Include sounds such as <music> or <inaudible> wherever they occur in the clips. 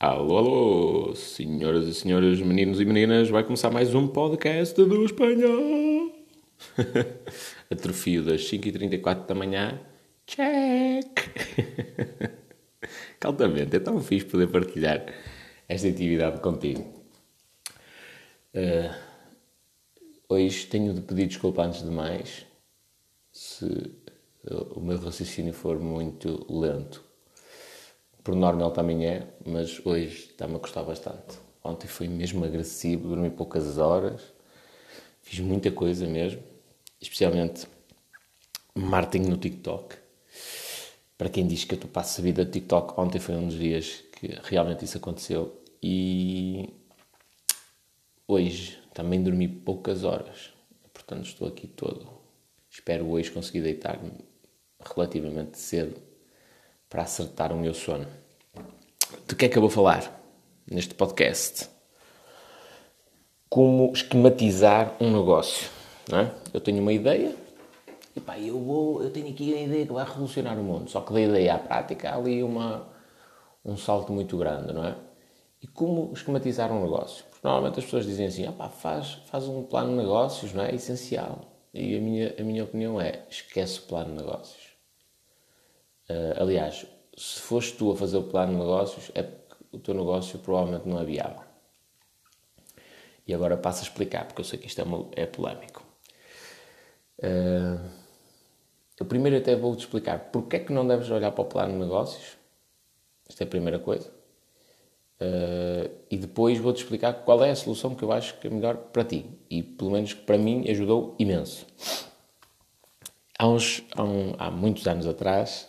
Alô, alô, senhoras e senhores, meninos e meninas, vai começar mais um podcast do Espanhol. <laughs> Atrofio das 5h34 da manhã. Check! <laughs> Caltamente, é tão fixe poder partilhar esta atividade contigo. Uh, hoje tenho de pedir desculpa antes de mais se o meu raciocínio for muito lento por norma ele também é, mas hoje está-me a custar bastante. Ontem foi mesmo agressivo, dormi poucas horas, fiz muita coisa mesmo, especialmente marketing no TikTok. Para quem diz que eu passo a vida de TikTok, ontem foi um dos dias que realmente isso aconteceu e hoje também dormi poucas horas, portanto estou aqui todo. Espero hoje conseguir deitar-me relativamente cedo para acertar o meu sono. De que é que eu vou falar neste podcast? Como esquematizar um negócio. É? Eu tenho uma ideia e pá, eu, vou, eu tenho aqui a ideia que vai revolucionar o mundo. Só que da ideia à prática há ali uma, um salto muito grande, não é? E como esquematizar um negócio? Porque normalmente as pessoas dizem assim, ah pá, faz, faz um plano de negócios, não é? É essencial. E a minha, a minha opinião é, esquece o plano de negócios. Uh, aliás, se foste tu a fazer o plano de negócios, é porque o teu negócio provavelmente não é viável. E agora passo a explicar, porque eu sei que isto é, uma, é polémico. Uh, eu primeiro até vou-te explicar porque é que não deves olhar para o plano de negócios. Esta é a primeira coisa. Uh, e depois vou-te explicar qual é a solução que eu acho que é melhor para ti. E pelo menos que para mim ajudou imenso. Há, uns, há, um, há muitos anos atrás,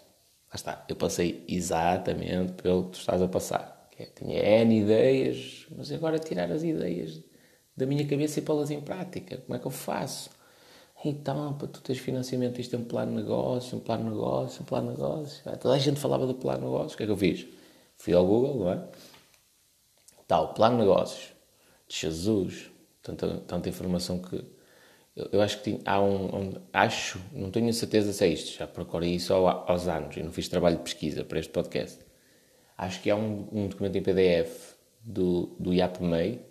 Lá está, eu passei exatamente pelo que tu estás a passar. É, tinha N ideias, mas agora tirar as ideias da minha cabeça e pô-las em prática. Como é que eu faço? Então, para tu teres financiamento, isto é um plano de negócio, um plano de negócio, um plano de negócio. Toda a gente falava do plano de negócio. O que é que eu fiz? Fui ao Google, não é? Tal, plano de negócios. Jesus. Tanta, tanta informação que eu, acho que tinha, há um, um, Acho, não tenho certeza se é isto, já procurei isso aos anos e não fiz trabalho de pesquisa para este podcast. Acho que há um, um documento em PDF do, do IAPMEI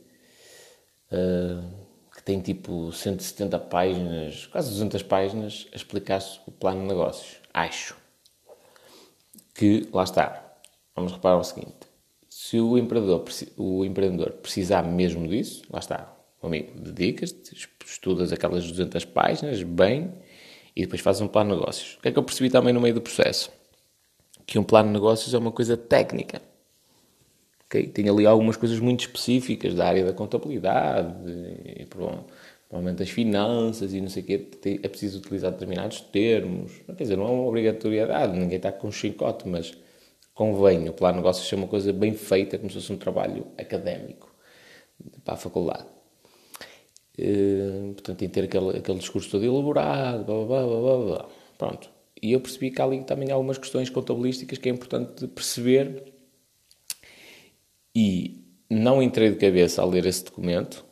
uh, que tem tipo 170 páginas, quase 200 páginas, a explicar o plano de negócios. Acho. Que, lá está. Vamos reparar o seguinte. Se o empreendedor, o empreendedor precisar mesmo disso, lá está, amigo, dedicas-te, estudas aquelas 200 páginas bem e depois fazes um plano de negócios. O que é que eu percebi também no meio do processo? Que um plano de negócios é uma coisa técnica. Okay? Tem ali algumas coisas muito específicas da área da contabilidade, e, provavelmente das finanças e não sei o quê. É preciso utilizar determinados termos. Quer dizer, não é uma obrigatoriedade, ninguém está com um chicote, mas convém o plano de negócios ser uma coisa bem feita, como se fosse um trabalho académico para a faculdade. Uh, portanto, que ter aquele, aquele discurso todo elaborado, blá, blá, blá, blá, blá. Pronto. E eu percebi que há ali também algumas questões contabilísticas que é importante perceber e não entrei de cabeça a ler esse documento,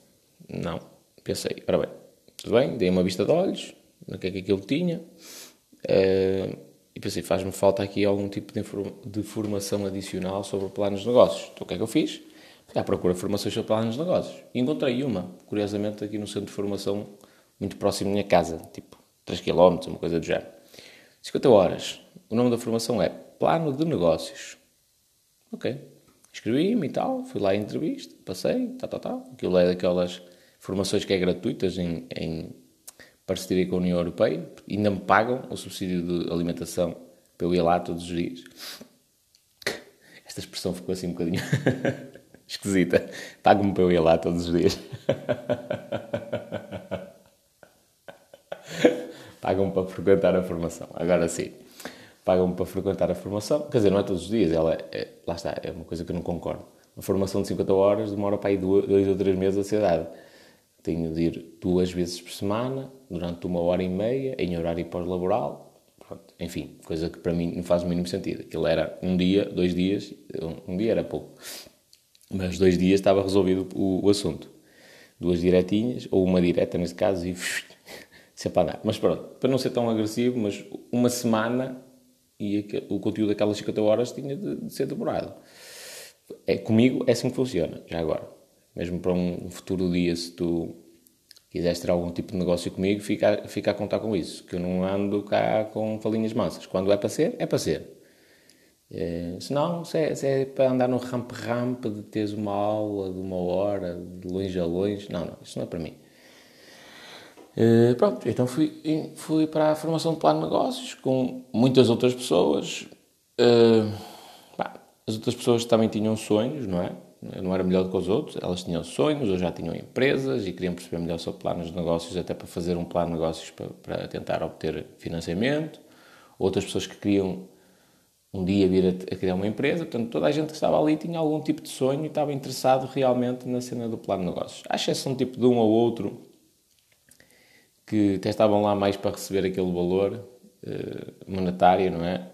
não. Pensei, ora bem, tudo bem, dei uma vista de olhos, no que é que aquilo tinha, uh, e pensei, faz-me falta aqui algum tipo de, de formação adicional sobre planos de negócios. Então o que é que eu fiz? À procura de formações sobre planos de negócios. E encontrei uma, curiosamente, aqui no centro de formação, muito próximo da minha casa, tipo 3 km, uma coisa do género. 50 horas. O nome da formação é Plano de Negócios. Ok. Escrevi-me e tal, fui lá à entrevista, passei, tal, tal, tal. Aquilo é daquelas formações que é gratuitas em, em parceria com a União Europeia. Ainda me pagam o subsídio de alimentação eu ir lá todos os dias. Esta expressão ficou assim um bocadinho <laughs> esquisita. Pago-me para eu ir lá todos os dias. Pagam-me para frequentar a formação. Agora sim. Pagam-me para frequentar a formação. Quer dizer, não é todos os dias. Ela é, lá está, é uma coisa que eu não concordo. Uma formação de 50 horas demora para ir dois ou três meses a dada. Tenho de ir duas vezes por semana, durante uma hora e meia, em horário pós-laboral. Enfim, coisa que para mim não faz o mínimo sentido. Aquilo era um dia, dois dias, um dia era pouco. Mas dois dias estava resolvido o, o assunto. Duas diretinhas, ou uma direta neste caso, e <laughs> sempre a andar. Mas pronto, para não ser tão agressivo, mas uma semana e o conteúdo daquelas 50 horas tinha de, de ser demorado. é, comigo é assim que funciona, já agora. Mesmo para um futuro dia, se tu quiseres ter algum tipo de negócio comigo, fica, fica a contar com isso. Que eu não ando cá com falinhas massas. Quando é para ser, é para ser. É, se não, se é, se é para andar no ramp-ramp de teres uma aula de uma hora, de longe a longe, não, não, isso não é para mim. Uh, pronto, então fui, fui para a formação de plano de negócios com muitas outras pessoas. Uh, as outras pessoas também tinham sonhos, não é? Eu não era melhor que os outros, elas tinham sonhos ou já tinham empresas e queriam perceber melhor sobre planos de negócios, até para fazer um plano de negócios para, para tentar obter financiamento. Outras pessoas que queriam um dia vir a, a, criar uma empresa. Portanto, toda a gente que estava ali tinha algum tipo de sonho e estava interessado realmente na cena do plano de negócios. À exceção tipo de um ou outro que até estavam lá mais para receber aquele valor uh, monetário, não é?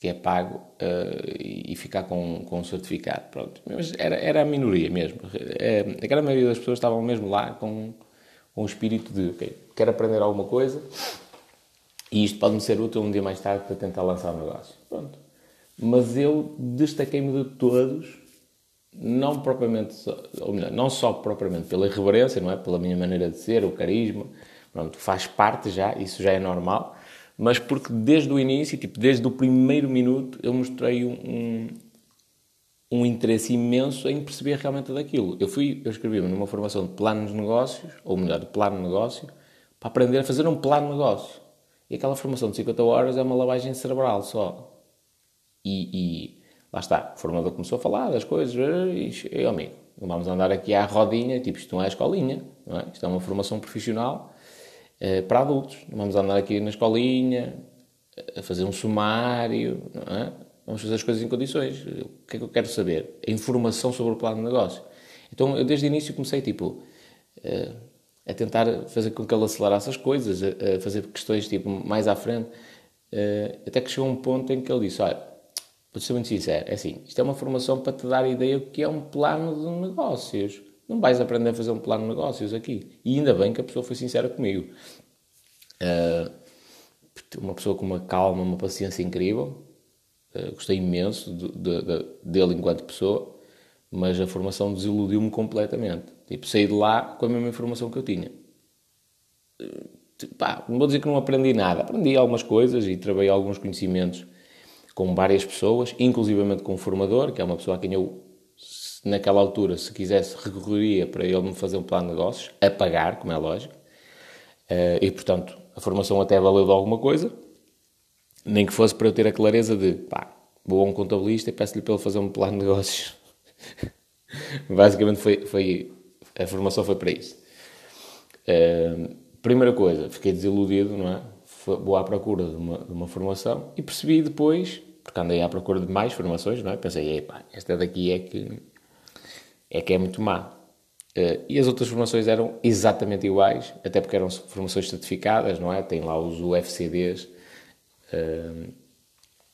Que é pago uh, e ficar com, com um certificado. Pronto. Mas era, era a minoria mesmo. Uh, a grande maioria das pessoas estavam mesmo lá com, com o espírito de, ok, quero aprender alguma coisa e isto pode-me ser útil um dia mais tarde para tentar lançar um negócio. Pronto. Mas eu destaquei-me de todos, não propriamente, ou melhor, não só propriamente pela irreverência, não é? Pela minha maneira de ser, o carisma, pronto, faz parte já, isso já é normal, mas porque desde o início, tipo, desde o primeiro minuto, eu mostrei um, um, um interesse imenso em perceber realmente daquilo. Eu fui, eu escrevi-me numa formação de plano de negócios, ou melhor, de plano de negócio, para aprender a fazer um plano de negócio. E aquela formação de 50 horas é uma lavagem cerebral só. E, e lá está, o formador começou a falar das coisas, e eu, amigo, vamos andar aqui à rodinha, tipo, isto não é escolinha, não é? Isto é uma formação profissional eh, para adultos. Vamos andar aqui na escolinha, a fazer um sumário, não é? Vamos fazer as coisas em condições. O que é que eu quero saber? A informação sobre o plano de negócio. Então, eu desde o início comecei, tipo, eh, a tentar fazer com que ele acelerasse as coisas, a, fazer questões, tipo, mais à frente, eh, até que chegou um ponto em que ele disse, olha, vou ser muito sincero, é assim, isto é uma formação para te dar a ideia do que é um plano de negócios. Não vais aprender a fazer um plano de negócios aqui. E ainda bem que a pessoa foi sincera comigo. Uh, uma pessoa com uma calma, uma paciência incrível. Uh, gostei imenso de, de, de, dele enquanto pessoa, mas a formação desiludiu-me completamente. Tipo, saí de lá com a mesma informação que eu tinha. Uh, pá, não vou dizer que não aprendi nada. Aprendi algumas coisas e trabalhei alguns conhecimentos com várias pessoas, inclusivamente com um formador, que é uma pessoa a quem eu naquela altura, se quisesse, recorreria para ele me fazer um plano de negócios, a pagar, como é lógico. Uh, e, portanto, a formação até valeu de alguma coisa, nem que fosse para eu ter a clareza de, pá, vou a um contabilista e peço-lhe para ele fazer um plano de negócios. <laughs> Basicamente, foi, foi, a formação foi para isso. Uh, primeira coisa, fiquei desiludido, não é? Vou à procura de uma, de uma formação e percebi depois, porque andei à procura de mais formações, não é? Pensei, epá, esta daqui é que é que é muito má. Uh, e as outras formações eram exatamente iguais, até porque eram formações certificadas, não é? Tem lá os UFCDs uh, eh,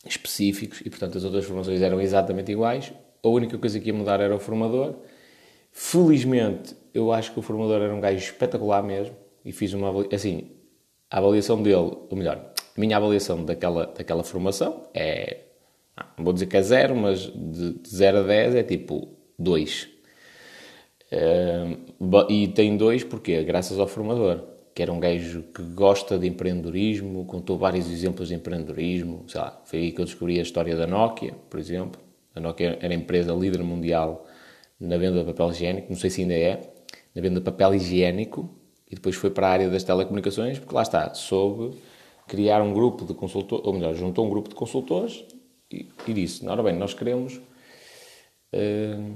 específicos e, portanto, as outras formações eram exatamente iguais. A única coisa que ia mudar era o formador. Felizmente, eu acho que o formador era um gajo espetacular mesmo e fiz uma assim, a avaliação dele, ou melhor, a minha avaliação daquela, daquela formação é, não vou dizer que é zero, mas de, de 0 a 10 é tipo 2 Uh, e tem dois, porque Graças ao formador, que era um gajo que gosta de empreendedorismo, contou vários exemplos de empreendedorismo. Sei lá, foi aí que eu descobri a história da Nokia, por exemplo. A Nokia era a empresa líder mundial na venda de papel higiênico, não sei se ainda é, na venda de papel higiênico, e depois foi para a área das telecomunicações, porque lá está, soube criar um grupo de consultores, ou melhor, juntou um grupo de consultores e, e disse: Ora bem, nós queremos uh,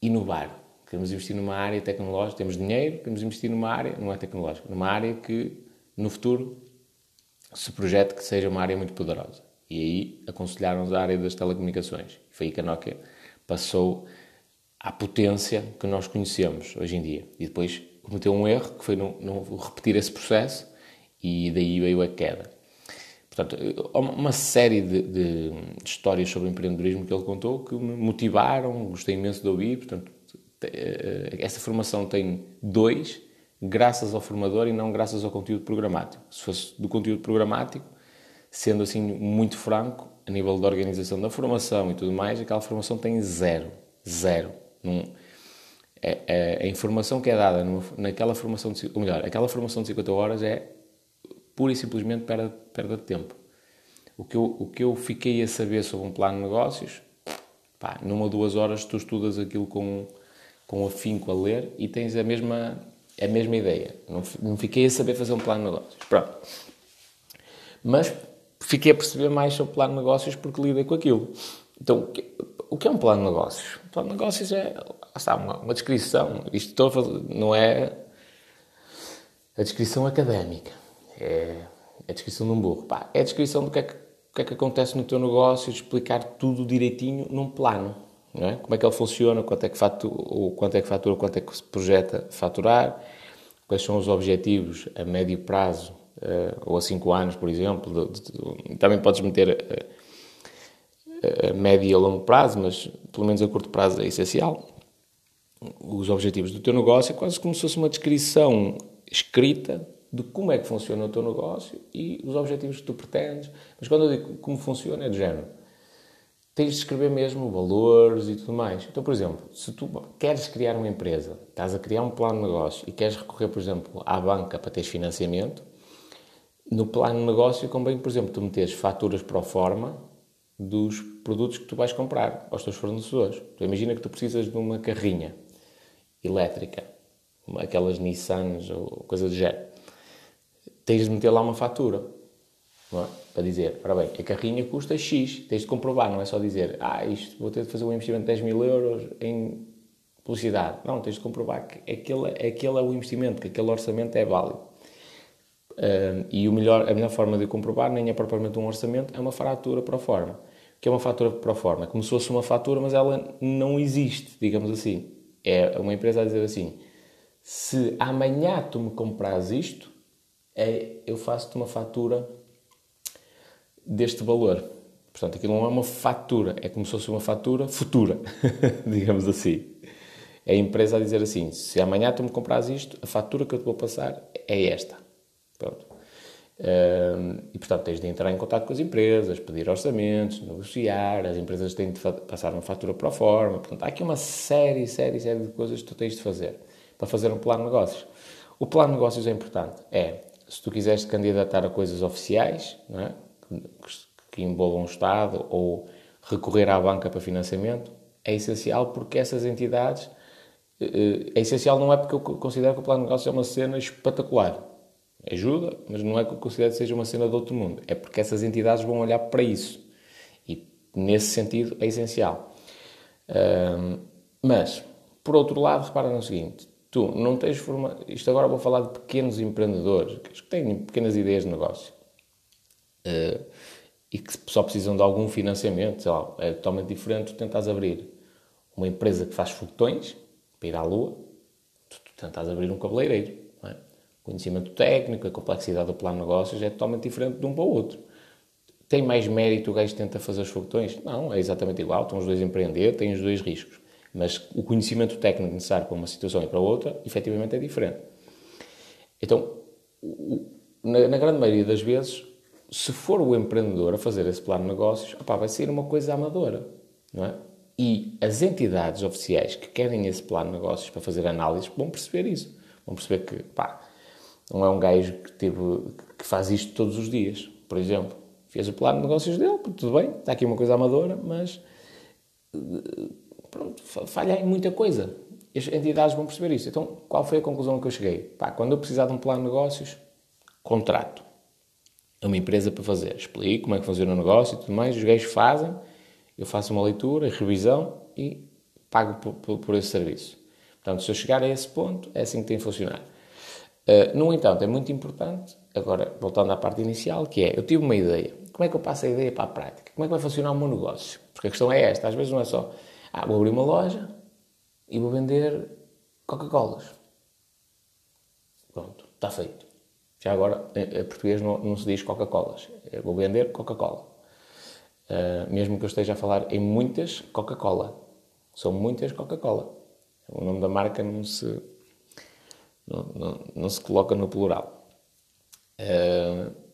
inovar Queremos investir numa área tecnológica, temos dinheiro, queremos investir numa área, não é tecnológica, numa área que no futuro se projete que seja uma área muito poderosa. E aí aconselharam-nos a área das telecomunicações. Foi aí que a Nokia passou à potência que nós conhecemos hoje em dia. E depois cometeu um erro, que foi não, não repetir esse processo, e daí veio a queda. Portanto, uma série de, de, histórias sobre empreendedorismo que ele contou que me motivaram, gostei imenso de ouvir, portanto, eh, essa formação tem dois, graças ao formador e não graças ao conteúdo programático. Se fosse do conteúdo programático, sendo assim muito franco, a nível da organização da formação e tudo mais, aquela formação tem zero. Zero. Não, a, é, é, a, informação que é dada numa, naquela formação, de, ou melhor, aquela formação de 50 horas é pura e simplesmente perda, perda de tempo. O que, eu, o que eu fiquei a saber sobre um plano de negócios, pá, numa ou duas horas tu estudas aquilo com, com afinco a ler e tens a mesma, a mesma ideia. Não, não fiquei a saber fazer um plano de negócios. Pronto. Mas fiquei a perceber mais sobre o plano de negócios porque lidei com aquilo. Então, o que é um plano de negócios? Um plano de negócios é está, uma, uma descrição. Isto fazer, não é a descrição académica. É a descrição de um burro. Pá, é a descrição do que é que, que, é que acontece no teu negócio, explicar tudo direitinho num plano. É? Como é que ele funciona, quanto é que fatura, quanto é que fatura, quanto é que se projeta faturar, quais são os objetivos a médio prazo uh, ou a 5 anos, por exemplo. Também podes meter médio e a longo prazo, mas pelo menos a curto prazo é essencial. Os objetivos do teu negócio é quase como se fosse uma descrição escrita de como é que funciona o teu negócio e os objetivos que tu pretendes. Mas quando eu digo como funciona, é de género. Tens de escrever mesmo valores e tudo mais. Então, por exemplo, se tu queres criar uma empresa, estás a criar um plano de negócio e queres recorrer, por exemplo, à banca para teres financiamento, no plano de negócio convém, por exemplo, tu meteres faturas pro forma dos produtos que tu vais comprar aos teus fornecedores. Tu imagina que tu precisas de uma carrinha elétrica, aquelas Nissans ou coisa do género. Tens de meter lá uma fatura, é? para dizer, ora bem, a carrinha custa X, tens de comprovar, não é só dizer, ah, isto vou ter de fazer um investimento de 10 mil euros em publicidade. Não, tens de comprovar que aquele, aquele é o investimento, que aquele orçamento é válido. E o melhor, a melhor forma de comprovar nem é propriamente um orçamento, é uma fatura para forma. Que é uma fatura para forma? Como se fosse uma fatura, mas ela não existe, digamos assim. É uma empresa a dizer assim: se amanhã tu me compras isto, é, eu faço-te uma fatura deste valor. Portanto, aquilo não é uma fatura, é como se fosse uma fatura futura, <laughs> digamos assim. É a empresa a dizer assim: se amanhã tu me compras isto, a fatura que eu te vou passar é esta. Pronto. E portanto tens de entrar em contato com as empresas, pedir orçamentos, negociar, as empresas têm de passar uma fatura para a forma. Portanto, há aqui uma série, série, série de coisas que tu tens de fazer para fazer um plano de negócios. O plano de negócios é importante. É, se tu quiseres candidatar a coisas oficiais, é? que, que envolvam o Estado ou recorrer à banca para financiamento, é essencial porque essas entidades. Eh, eh, é essencial não é porque eu considero que o plano de negócios é uma cena espetacular ajuda, mas não é que eu considero que seja uma cena de outro mundo. É porque essas entidades vão olhar para isso. E, nesse sentido, é essencial. Um, mas, por outro lado, repara no seguinte. Tu não tens forma... Isto agora vou falar de pequenos empreendedores que têm pequenas ideias de negócio. Uh, e que só precisam de algum financiamento, sei lá, é totalmente diferente. Tu tentas abrir uma empresa que faz foguetões para ir à Lua, tu, tu tentas abrir um cabeleireiro conhecimento técnico, a complexidade do plano de negócios é totalmente diferente de um para o outro. Tem mais mérito o gajo tenta fazer os foguetões? Não, é exatamente igual. Estão os dois a empreender, têm os dois riscos. Mas o conhecimento técnico necessário para uma situação e para outra, efetivamente, é diferente. Então, na, na grande maioria das vezes, se for o empreendedor a fazer esse plano de negócios, opá, vai ser uma coisa amadora, não é? E as entidades oficiais que querem esse plano de negócios para fazer análises vão perceber isso. Vão perceber que, pá, não é um gajo que, tipo, que faz isto todos os dias, por exemplo. Fez o plano de negócios dele, tudo bem, está aqui uma coisa amadora, mas pronto, falha em muita coisa. As entidades vão perceber isso. Então, qual foi a conclusão que eu cheguei? Pá, quando eu precisar de um plano de negócios, contrato. É uma empresa para fazer. Explico como é que funciona o negócio e tudo mais. Os gajos fazem, eu faço uma leitura, revisão e pago por, por, por esse serviço. Portanto, se eu chegar a esse ponto, é assim que tem que funcionar. Uh, no entanto, é muito importante, agora voltando à parte inicial, que é, eu tive uma ideia. Como é que eu passo a ideia para a prática? Como é que vai funcionar o meu negócio? Porque a questão é esta, às vezes não é só, ah, vou abrir uma loja e vou vender Coca-Colas. Pronto, está feito. Já agora, em português não, não se diz Coca-Colas. Vou vender Coca-Cola. Uh, mesmo que eu esteja a falar em muitas Coca-Cola. São muitas Coca-Cola. O nome da marca não se não, não, não se coloca no plural. Uh,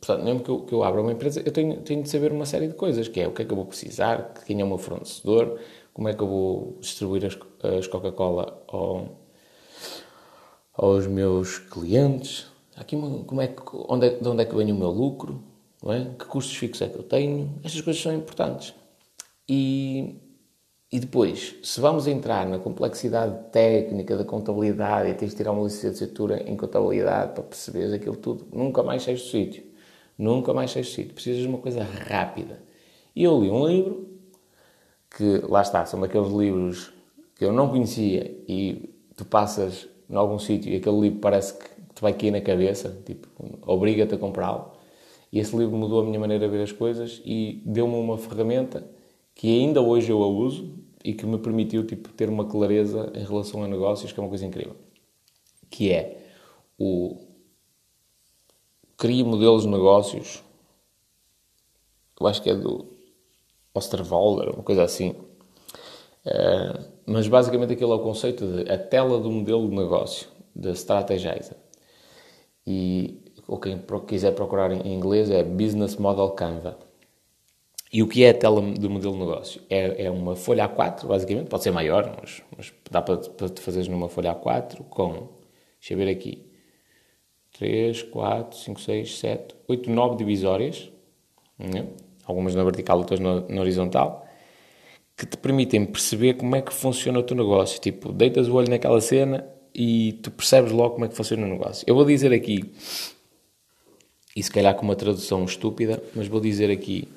Portanto, mesmo que eu, que eu abra uma empresa, eu tenho, tenho de saber uma série de coisas, que é o que é que eu vou precisar, quem é o meu fornecedor, como é que eu vou distribuir as, as Coca-Cola ao, aos meus clientes, aqui como é que, onde é, de onde é que vem o meu lucro, é? que custos fixos é que eu tenho, estas coisas são importantes. E, e depois, se vamos entrar na complexidade técnica da contabilidade e tens de tirar uma licenciatura em contabilidade para perceberes aquilo tudo, nunca mais sais do sítio. Nunca mais sais do sítio. Precisas de uma coisa rápida. E eu li um livro que, lá está, são daqueles livros que eu não conhecia e tu passas em algum sítio e aquele livro parece que te vai cair na cabeça, tipo, obriga-te a comprá-lo. E esse livro mudou a minha maneira de ver as coisas e deu-me uma ferramenta que ainda hoje eu a uso e que me permitiu tipo, ter uma clareza em relação a negócios, que é uma coisa incrível. Que é o cria modelos de negócios. Eu acho que é do Osterwalder, uma coisa assim. Uh, mas basicamente aquilo é o conceito de a tela do modelo de negócio, da Strategizer. E ou quem quiser procurar em inglês é Business Model Canva. E o que é a tela do modelo de negócio? É, é uma folha A4, basicamente, pode ser maior, mas, mas dá para, te fazeres numa folha A4 com, deixa eu ver aqui, 3, 4, 5, 6, 7, 8, 9 divisórias, né? algumas na vertical, outras na, na, horizontal, que te permitem perceber como é que funciona o teu negócio. Tipo, deitas o olho naquela cena e tu percebes logo como é que funciona o negócio. Eu vou dizer aqui, e se calhar com uma tradução estúpida, mas vou dizer aqui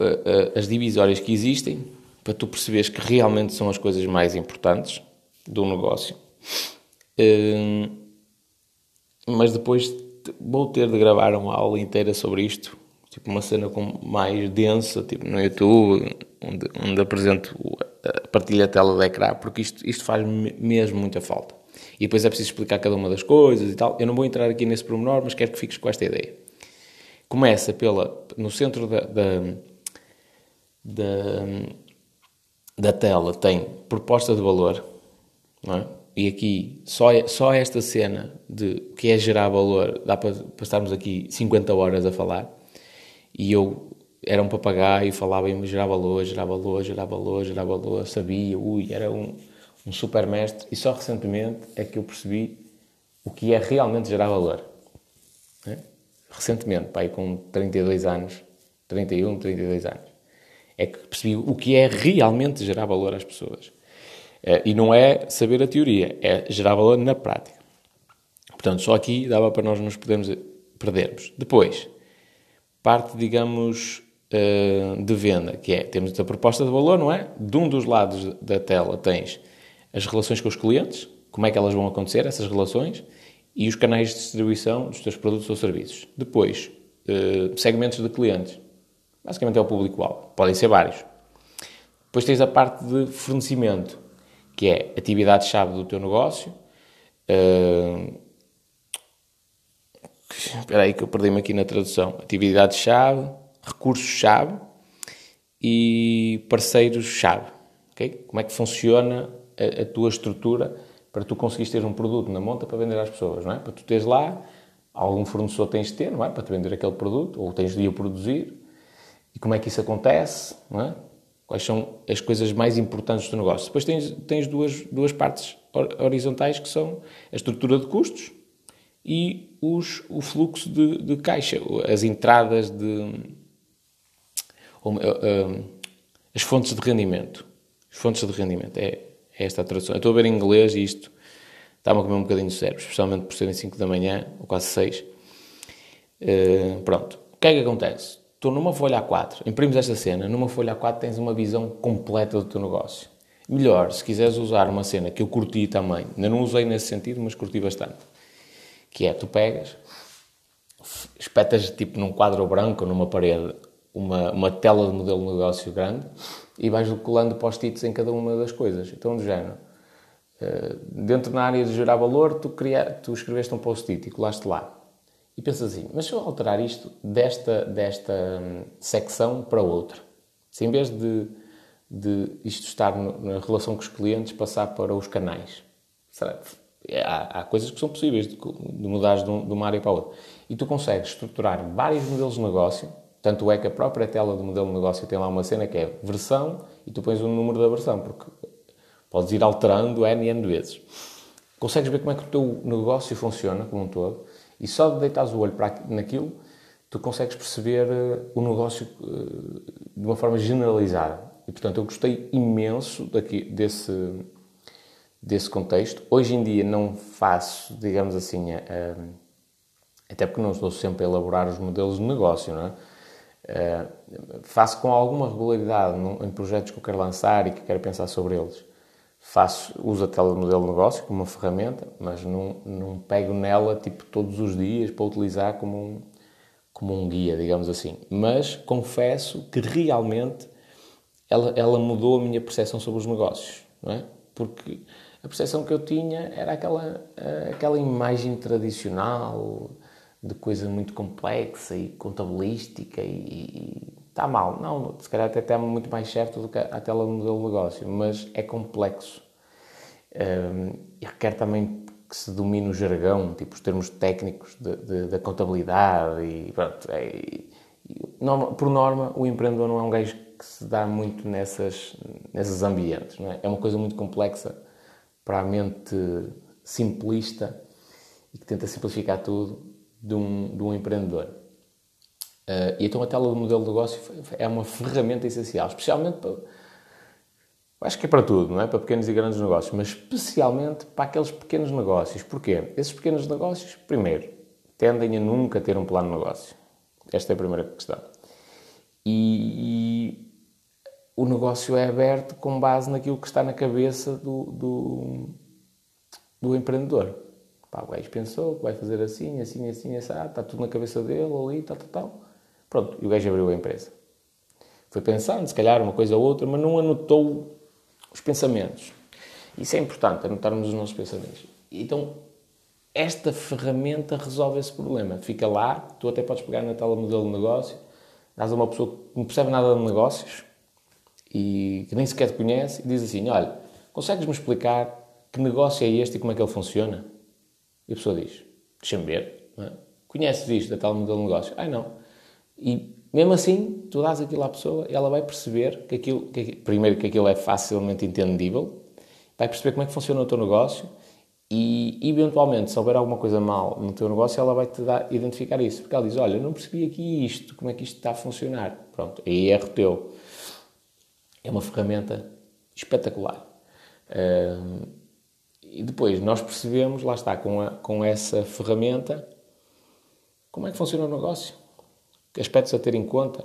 uh, uh, as divisórias que existem para tu perceberes que realmente são as coisas mais importantes do negócio. Uh, mas depois vou ter de gravar uma aula inteira sobre isto, tipo uma cena com mais densa, tipo no YouTube, onde, onde apresento a partilha tela de ecrã, porque isto, isto faz mesmo muita falta. E depois é preciso explicar cada uma das coisas e tal. Eu não vou entrar aqui nesse pormenor, mas quero que fiques com esta ideia. Começa pela, no centro da, da da, da tela tem proposta de valor, é? e aqui só, só esta cena de que é gerar valor, dá para, estarmos aqui 50 horas a falar, e eu era um papagaio, falava em gerar valor, gerar valor, gerar valor, gerar valor, sabia, ui, era um, um super mestre, e só recentemente é que eu percebi o que é realmente gerar valor. É? Recentemente, pai, com 32 anos, 31, 32 anos é que percebi o que é realmente gerar valor às pessoas. Eh, e não é saber a teoria, é gerar valor na prática. Portanto, só aqui dava para nós nos podermos perdermos. Depois, parte, digamos, eh, de venda, que é, temos a proposta de valor, não é? De um dos lados da tela tens as relações com os clientes, como é que elas vão acontecer, essas relações, e os canais de distribuição dos teus produtos ou serviços. Depois, eh, segmentos de clientes. Basicamente é o público-alvo. Podem ser vários. Depois tens a parte de fornecimento, que é atividade-chave do teu negócio. Uh... Espera aí que eu perdi-me aqui na tradução. Atividade-chave, recursos-chave e parceiros-chave. Okay? Como é que funciona a, a, tua estrutura para tu conseguires ter um produto na monta para vender às pessoas, não é? Para tu teres lá, algum fornecedor tens de ter, não é? Para te vender aquele produto, ou tens de o produzir, e como é que isso acontece, é? quais são as coisas mais importantes do negócio. Depois tens, tens duas, duas partes horizontais que são a estrutura de custos e os, o fluxo de, de caixa, as entradas de. Ou, uh, uh, as fontes de rendimento. As fontes de rendimento. É, é esta a tradução. Eu estou a ver em inglês e isto está-me a comer um bocadinho de cérebro, especialmente por serem 5 da manhã, ou quase 6. Uh, pronto. O que é que acontece? Tu numa folha A4, imprimes esta cena, numa folha A4 tens uma visão completa do teu negócio. Melhor, se quiseres usar uma cena que eu curti também, ainda não usei nesse sentido, mas curti bastante, que é, tu pegas, espetas tipo num quadro branco numa parede uma, uma tela de modelo de negócio grande e vais colando post-its em cada uma das coisas. Então, do género, eh, dentro da área de gerar valor, tu, cria, tu escreveste um post-it e colaste lá e pensas assim, mas se eu alterar isto desta, desta hum, secção para outra, se em vez de, de isto estar no, na relação com os clientes, passar para os canais, será? há, há coisas que são possíveis de, de mudar de, um, de uma área para outra. E tu consegues estruturar vários modelos de negócio, tanto é que a própria tela do modelo de negócio tem lá uma cena que é versão e tu pões o número da versão, porque podes ir alterando N e N vezes. Consegues ver como é que o teu negócio funciona como um todo e só de deitares o olho para naquilo, tu consegues perceber eh, o negócio eh, de uma forma generalizada. E, portanto, eu gostei imenso daqui, desse, desse contexto. Hoje em dia não faço, digamos assim, a, a, até porque não estou sempre a elaborar os modelos de negócio, não é? Uh, faço com alguma regularidade num, em projetos que eu quero lançar e que quero pensar sobre eles. Faço, uso a telemodelo de negócio como uma ferramenta, mas não, não pego nela tipo todos os dias para utilizar como um, como um guia, digamos assim. Mas confesso que realmente ela, ela mudou a minha percepção sobre os negócios, não é? Porque a percepção que eu tinha era aquela, aquela imagem tradicional de coisa muito complexa e contabilística e, está mal. Não, se calhar até está muito mais certo do que a tela do modelo de negócio, mas é complexo. Um, e requer também que se domine o jargão, tipo os termos técnicos da contabilidade e pronto. É, e, por norma, o empreendedor não é um gajo que se dá muito nessas, nesses ambientes. É? é uma coisa muito complexa para a mente simplista e que tenta simplificar tudo de um, de um empreendedor. Uh, e então a tela do modelo de negócio é uma ferramenta essencial, especialmente para. Acho que é para tudo, não é? Para pequenos e grandes negócios, mas especialmente para aqueles pequenos negócios. Porquê? Esses pequenos negócios, primeiro, tendem a nunca ter um plano de negócio. Esta é a primeira questão. E, e o negócio é aberto com base naquilo que está na cabeça do, do, do empreendedor. Pá, o gajo pensou que vai fazer assim, assim, assim, assim, está tudo na cabeça dele, ali, tal, tal, tal. Pronto, e o gajo abriu a empresa. Foi pensando, se calhar, uma coisa ou outra, mas não anotou os pensamentos. Isso é importante, anotarmos os nossos pensamentos. Então, esta ferramenta resolve esse problema. Fica lá, tu até podes pegar na tela modelo de negócio, dás a uma pessoa que não percebe nada de negócios e que nem sequer te conhece e diz assim: Olha, consegues-me explicar que negócio é este e como é que ele funciona? E a pessoa diz: Deixa-me ver. É? Conheces isto da tal modelo de negócio? Ai não. E mesmo assim, tu dás aquilo à pessoa ela vai perceber que aquilo, que, primeiro, que aquilo é facilmente entendível, vai perceber como é que funciona o teu negócio e, eventualmente, se houver alguma coisa mal no teu negócio, ela vai te dar, identificar isso. Porque ela diz: Olha, não percebi aqui isto, como é que isto está a funcionar. Pronto, aí é teu. É uma ferramenta espetacular. e depois nós percebemos, lá está, com, a, com essa ferramenta, como é que funciona o negócio, aspectos a ter em conta,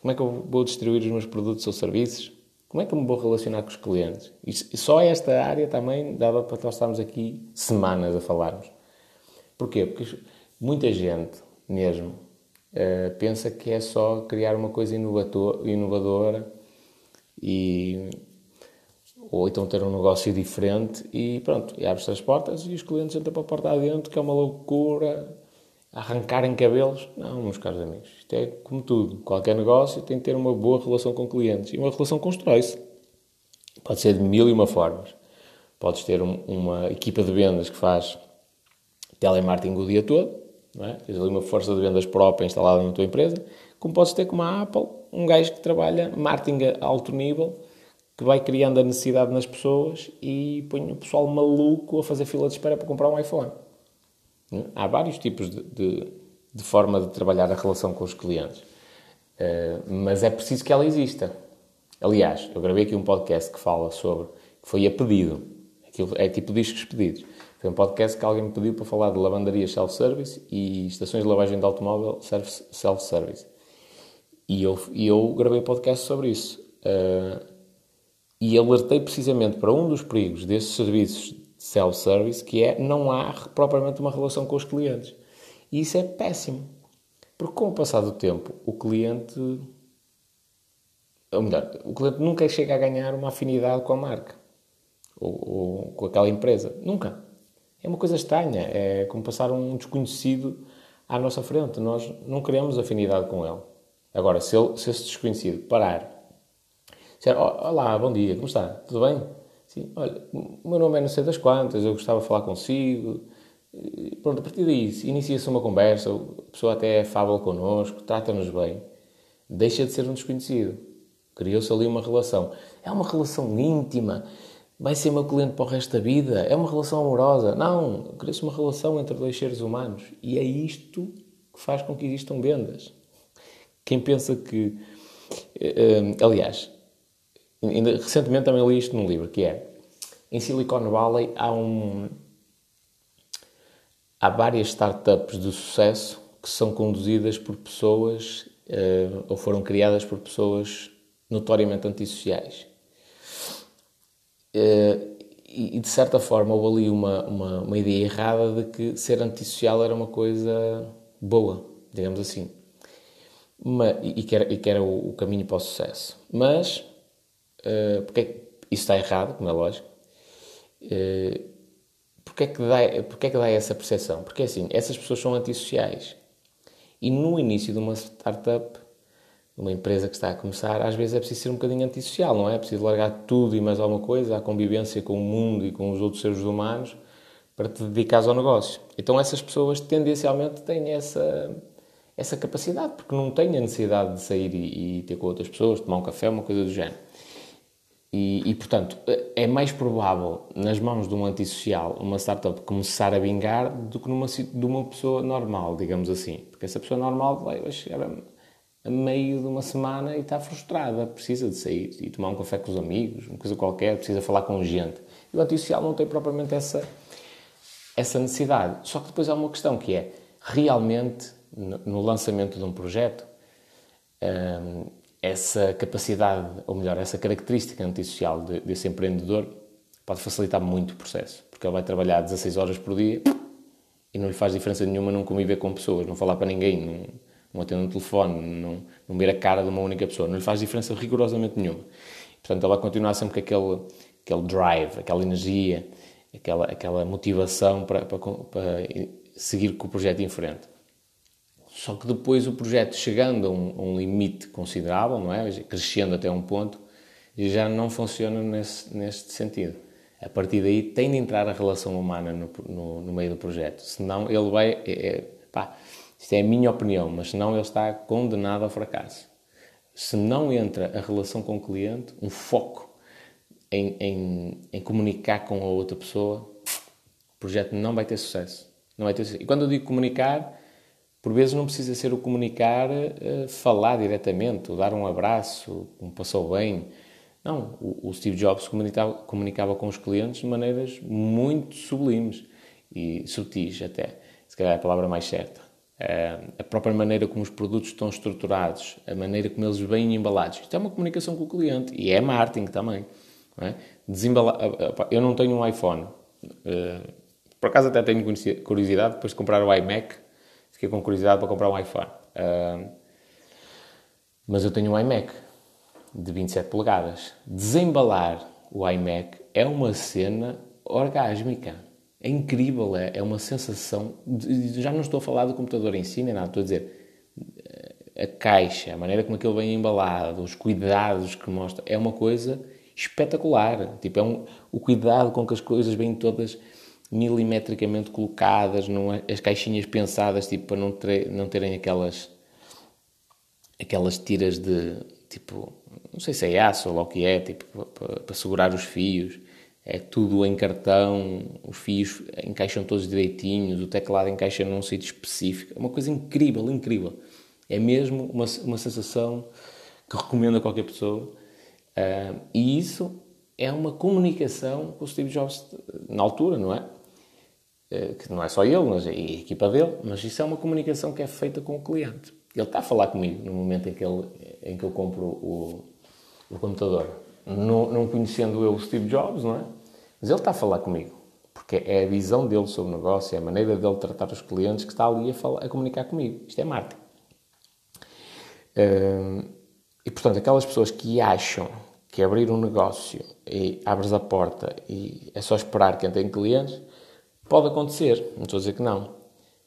como é que eu vou distribuir os meus produtos ou serviços, como é que eu me vou relacionar com os clientes? E só esta área também dava para nós estarmos aqui semanas a falarmos. Porquê? Porque muita gente mesmo uh, pensa que é só criar uma coisa inovador, inovadora e ou então ter um negócio diferente e pronto, e abre-se as portas e os clientes entram para a porta adentro, que é uma loucura, arrancarem cabelos. Não, meus caros amigos, isto é como tudo. Qualquer negócio tem que ter uma boa relação com clientes. E uma relação constrói-se. Pode ser de mil e uma formas. Podes ter um, uma equipa de vendas que faz telemarketing o dia todo, não é? tens ali uma força de vendas própria instalada na tua empresa, como podes ter como a Apple, um gajo que trabalha marketing a alto nível, que vai criando a necessidade nas pessoas e põe o pessoal maluco a fazer fila de espera para comprar um iPhone. Há vários tipos de, de, de, forma de trabalhar a relação com os clientes, uh, mas é preciso que ela exista. Aliás, eu gravei aqui um podcast que fala sobre, que foi a pedido, Aquilo é tipo discos pedidos. Foi um podcast que alguém me pediu para falar de lavandarias self-service e estações de lavagem de automóvel self-service. E eu, eu gravei podcast sobre isso. Uh, e alertei precisamente para um dos perigos desses serviços self-service, que é não há propriamente uma relação com os clientes. E isso é péssimo. Porque com o passar do tempo, o cliente. Ou melhor, o cliente nunca chega a ganhar uma afinidade com a marca. Ou, ou com aquela empresa. Nunca. É uma coisa estranha. É como passar um desconhecido à nossa frente. Nós não queremos afinidade com ele. Agora, se, ele, se esse desconhecido parar, dizer, olá, bom dia, como está? Tudo bem? Sim, olha, o meu nome é não sei das quantas, eu gostava de falar consigo. Pronto, a partir daí inicia-se uma conversa, a pessoa até fala connosco, trata-nos bem. Deixa de ser um desconhecido. Criou-se ali uma relação. É uma relação íntima. Vai ser meu cliente para o resto da vida. É uma relação amorosa. Não, criou-se uma relação entre dois seres humanos. E é isto que faz com que existam vendas. Quem pensa que. Uh, aliás, ainda, recentemente também li isto num livro, que é em Silicon Valley há um. Há várias startups de sucesso que são conduzidas por pessoas uh, ou foram criadas por pessoas notoriamente antissociais. Uh, e, e, de certa forma houve ali uma, uma, uma, ideia errada de que ser antissocial era uma coisa boa, digamos assim. E, que era, e que era o, o, caminho para o sucesso. Mas, uh, porque é isso está errado, como é lógico, uh, porque, é que dá, porque é que dá essa percepção? Porque assim, essas pessoas são antissociais. E no início de uma startup, uma empresa que está a começar, às vezes é preciso ser um bocadinho antissocial, não é? É preciso largar tudo e mais alguma coisa, a convivência com o mundo e com os outros seres humanos, para te dedicares ao negócio. Então essas pessoas tendencialmente têm essa essa capacidade, porque não têm a necessidade de sair e, e ter com outras pessoas, tomar um café, uma coisa do género. E, e, portanto, é mais provável, nas mãos de um antissocial, uma startup começar a vingar do que numa de uma pessoa normal, digamos assim. Porque essa pessoa normal vai chegar a, a meio de uma semana e está frustrada, precisa de sair e tomar um café com os amigos, uma coisa qualquer, precisa falar com gente. E o antissocial não tem propriamente essa, essa necessidade. Só que depois há uma questão que é, realmente no lançamento de um projeto, hum, essa capacidade, ou melhor, essa característica antissocial desse empreendedor pode facilitar muito o processo, porque ele vai trabalhar 16 horas por dia e não lhe faz diferença nenhuma não conviver com pessoas, não falar para ninguém, não, não atender um telefone, não, não ver a cara de uma única pessoa, não lhe faz diferença rigorosamente nenhuma. Portanto, ele vai continuar sempre com aquele, aquele drive, aquela energia, aquela, aquela motivação para, para, para seguir com o projeto em frente. Só que depois o projeto chegando a um, a um, limite considerável, não é? Crescendo até um ponto, já não funciona nesse, neste sentido. A partir daí tem de entrar a relação humana no, no, no meio do projeto. Senão ele vai. É, é, pá, isto é a minha opinião, mas senão ele está condenado ao fracasso. Se não entra a relação com o cliente, um foco em, em, em comunicar com a outra pessoa, o projeto não vai ter sucesso. Não vai ter sucesso. E quando eu digo comunicar, por vezes não precisa ser o comunicar, uh, falar diretamente, dar um abraço, um passou bem. Não, o, Steve Jobs comunicava, comunicava, com os clientes de maneiras muito sublimes e sutis até, se calhar é a palavra mais certa. Uh, a própria maneira como os produtos estão estruturados, a maneira como eles vêm embalados. Isto é uma comunicação com o cliente e é marketing também. Não é? Desembala... Eu não tenho um iPhone. Por acaso até tenho curiosidade depois de comprar o iMac fiquei com curiosidade para comprar um iPhone. Uh, mas eu tenho um iMac de 27 polegadas. Desembalar o iMac é uma cena orgásmica. É incrível, é, é uma sensação. De, já não estou a falar do computador em si, nem nada, estou a dizer a caixa, a maneira como aquilo vem embalado, os cuidados que mostra, é uma coisa espetacular. Tipo, é um, o cuidado com que as coisas vêm todas milimetricamente colocadas, não é, as caixinhas pensadas tipo, para não, ter, não terem aquelas, aquelas tiras de tipo, não sei se é aço ou o que é, tipo, para, para, segurar os fios. É tudo em cartão, os fios encaixam todos direitinhos, o teclado encaixa num sítio específico. É uma coisa incrível, incrível. É mesmo uma, uma sensação que recomendo a qualquer pessoa. Uh, e isso é uma comunicação com o Steve Jobs na altura, não é? Eh, que não é só ele, mas é a equipa dele, mas isso é uma comunicação que é feita com o cliente. Ele está a falar comigo no momento em que, ele, em que eu compro o, o computador. Não, não conhecendo eu o Steve Jobs, não é? Mas ele está a falar comigo. Porque é a visão dele sobre o negócio, é a maneira dele tratar os clientes que está ali a, falar, a comunicar comigo. Isto é marketing. Uh, e, portanto, aquelas pessoas que acham que abrir um negócio e abres a porta e é só esperar que entrem clientes, Pode acontecer, não estou a dizer que não.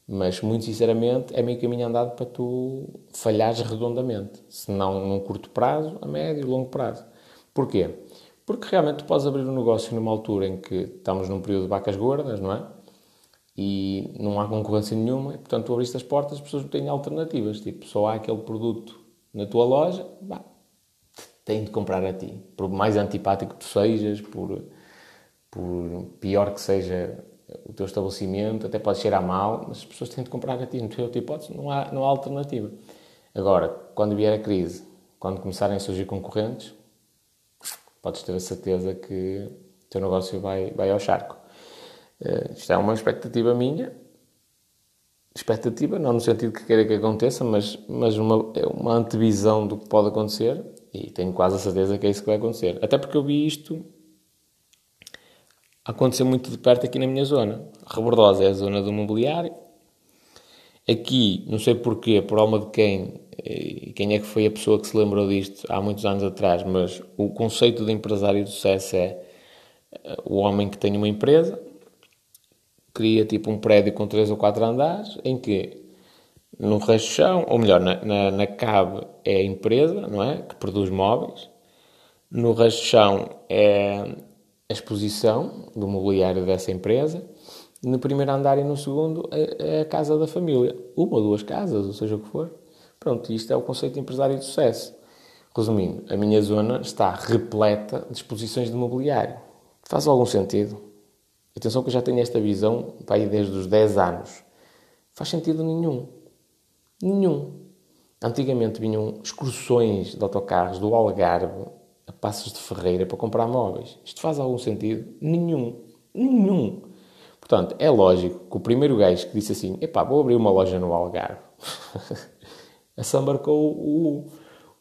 Mas, muito sinceramente, é meio caminho andado para tu falhares redondamente. Se não num curto prazo, a médio e longo prazo. Porquê? Porque realmente tu podes abrir um negócio numa altura em que estamos num período de vacas gordas, não é? E não há concorrência nenhuma, e portanto tu abriste as portas, as pessoas não têm alternativas. Tipo, só há aquele produto na tua loja, bah, têm de comprar a ti. Por mais antipático que tu sejas, por, por pior que seja o teu estabelecimento, até pode cheirar mal, mas as pessoas têm de comprar a ti. Não tem outra hipótese, não há, não há alternativa. Agora, quando vier a crise, quando começarem a surgir concorrentes, podes ter a certeza que o teu negócio vai, vai ao charco. Uh, isto é uma expectativa minha, expectativa, não no sentido que queira que aconteça, mas, mas uma, é uma antevisão do que pode acontecer e tenho quase a certeza que é isso que vai acontecer. Até porque eu vi isto acontecer muito de perto aqui na minha zona. Rebordosa é a zona do mobiliário. Aqui, não sei porquê, por alma de quem, e quem é que foi a pessoa que se lembrou disto há muitos anos atrás, mas o conceito de empresário de sucesso é eh, o homem que tem uma empresa, cria tipo um prédio com três ou quatro andares, em que no resto do chão, ou melhor, na, na, na cabe é a empresa, não é? Que produz móveis. No resto do chão é a exposição do mobiliário dessa empresa. No primeiro andar e no segundo é a casa da família. Uma ou duas casas, ou seja o que for. Pronto, isto é o conceito de empresário de sucesso. Resumindo, a minha zona está repleta de exposições de mobiliário. Faz algum sentido? Atenção que eu já tenho esta visão para desde os 10 anos. Faz sentido nenhum. Nenhum. Antigamente vinham excursões de autocarros do Algarve a Passos de Ferreira para comprar móveis. Isto faz algum sentido? Nenhum. Nenhum. Portanto, é lógico que o primeiro gajo que disse assim: epá, vou abrir uma loja no Algarve, <laughs> assambarcou o,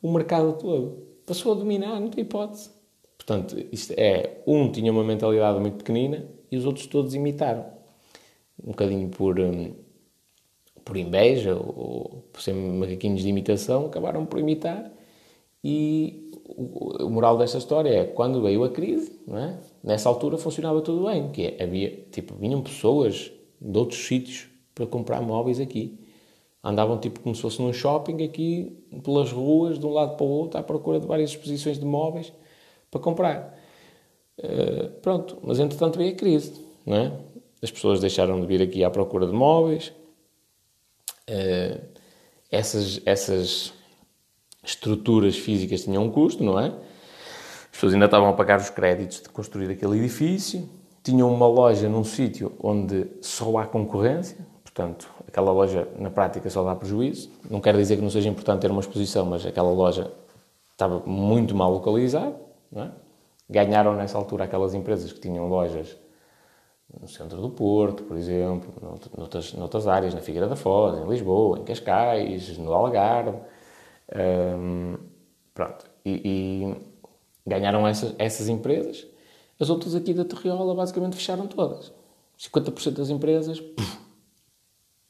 o mercado todo. Passou a dominar, não tem hipótese. Portanto, isto é, um tinha uma mentalidade muito pequenina e os outros todos imitaram. Um bocadinho por, hum, por inveja ou por ser macaquinhos de imitação, acabaram por imitar e o, moral desta história é quando veio a crise, é? nessa altura funcionava tudo bem, que é, havia, tipo, vinham pessoas de outros sítios para comprar móveis aqui. Andavam tipo como se fosse num shopping aqui, pelas ruas, de um lado para o outro, à procura de várias exposições de móveis para comprar. Uh, pronto, mas entretanto veio a crise, não é? As pessoas deixaram de vir aqui à procura de móveis. Uh, essas, essas estruturas físicas tinham um custo, não é? As pessoas ainda estavam a pagar os créditos de construir aquele edifício, tinham uma loja num sítio onde só há concorrência, portanto, aquela loja na prática só dá prejuízo. Não quer dizer que não seja importante ter uma exposição, mas aquela loja estava muito mal localizada. É? Ganharam nessa altura aquelas empresas que tinham lojas no centro do Porto, por exemplo, noutras, noutras áreas, na Figueira da Foz, em Lisboa, em Cascais, no Algarve. Um, pronto. E, e ganharam essas, essas empresas. As outras aqui da Terriola basicamente fecharam todas. 50% das empresas puf,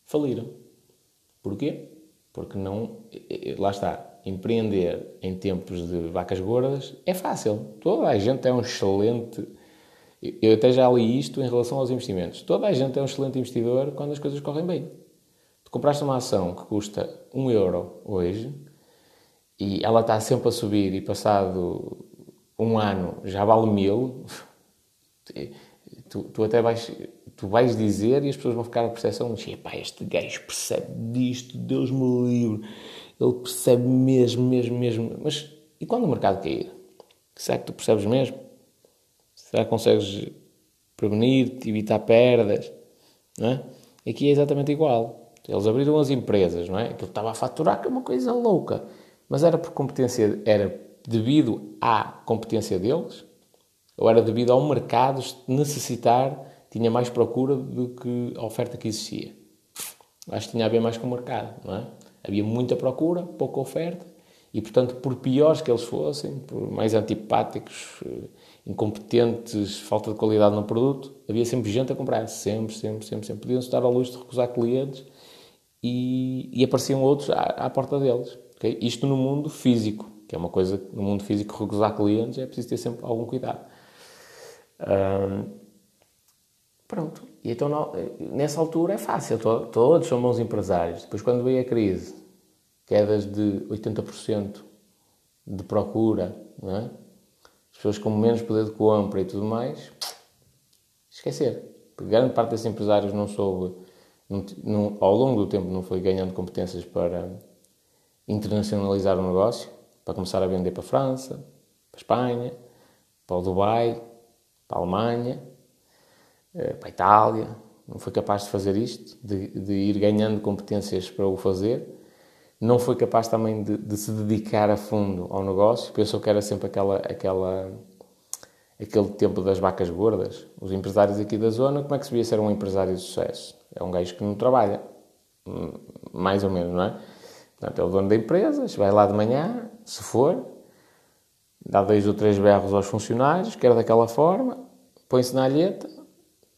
faliram. Porquê? Porque não. Lá está. Empreender em tempos de vacas gordas é fácil. Toda a gente é um excelente. Eu até já li isto em relação aos investimentos. Toda a gente é um excelente investidor quando as coisas correm bem. Tu compraste uma ação que custa 1 euro hoje e ela está sempre a subir e passado um ano já vale mil, tu, tu até vais, tu vais dizer e as pessoas vão ficar a percepção de este gajo percebe disto, Deus me livre, ele percebe mesmo, mesmo, mesmo. Mas e quando o mercado cair? Será que tu percebes mesmo? Será que consegues prevenir, evitar perdas? Não é? Aqui é exatamente igual. Eles abriram as empresas, não é? Aquilo estava a faturar que é uma coisa louca. Mas era por competência, era devido à competência deles? Ou era devido ao mercado necessitar, tinha mais procura do que a oferta que existia? Acho que tinha a ver mais com o mercado, não é? Havia muita procura, pouca oferta, e portanto, por piores que eles fossem, por mais antipáticos, eh, incompetentes, falta de qualidade no produto, havia sempre gente a comprar, sempre, sempre, sempre, sempre. Podiam-se dar ao luxo de recusar clientes e, e apareciam outros à, à porta deles. Okay? Isto no mundo físico, que é uma coisa que no mundo físico recusar clientes é preciso ter sempre algum cuidado. pronto. E então nessa altura é fácil, todos são bons empresários. Depois quando veio a crise, quedas de 80% de procura, não é? As pessoas com menos poder de compra e tudo mais, esquecer. Porque grande parte desses empresários não soube, não, não, ao longo do tempo, não foi ganhando competências para internacionalizar o negócio, para começar a vender para a França, para a Espanha, para o Dubai, para a Alemanha, eh, para a Itália. Não foi capaz de fazer isto, de, de ir ganhando competências para o fazer. Não foi capaz também de, de, se dedicar a fundo ao negócio. Pensou que era sempre aquela, aquela, aquele tempo das vacas gordas. Os empresários aqui da zona, como é que se via ser um empresário de sucesso? É um gajo que não trabalha. Hum, mais ou menos, não é? Portanto, é o dono da empresa, vai lá de manhã, se for, dá dois ou três berros aos funcionários, quer daquela forma, põe-se na alheta,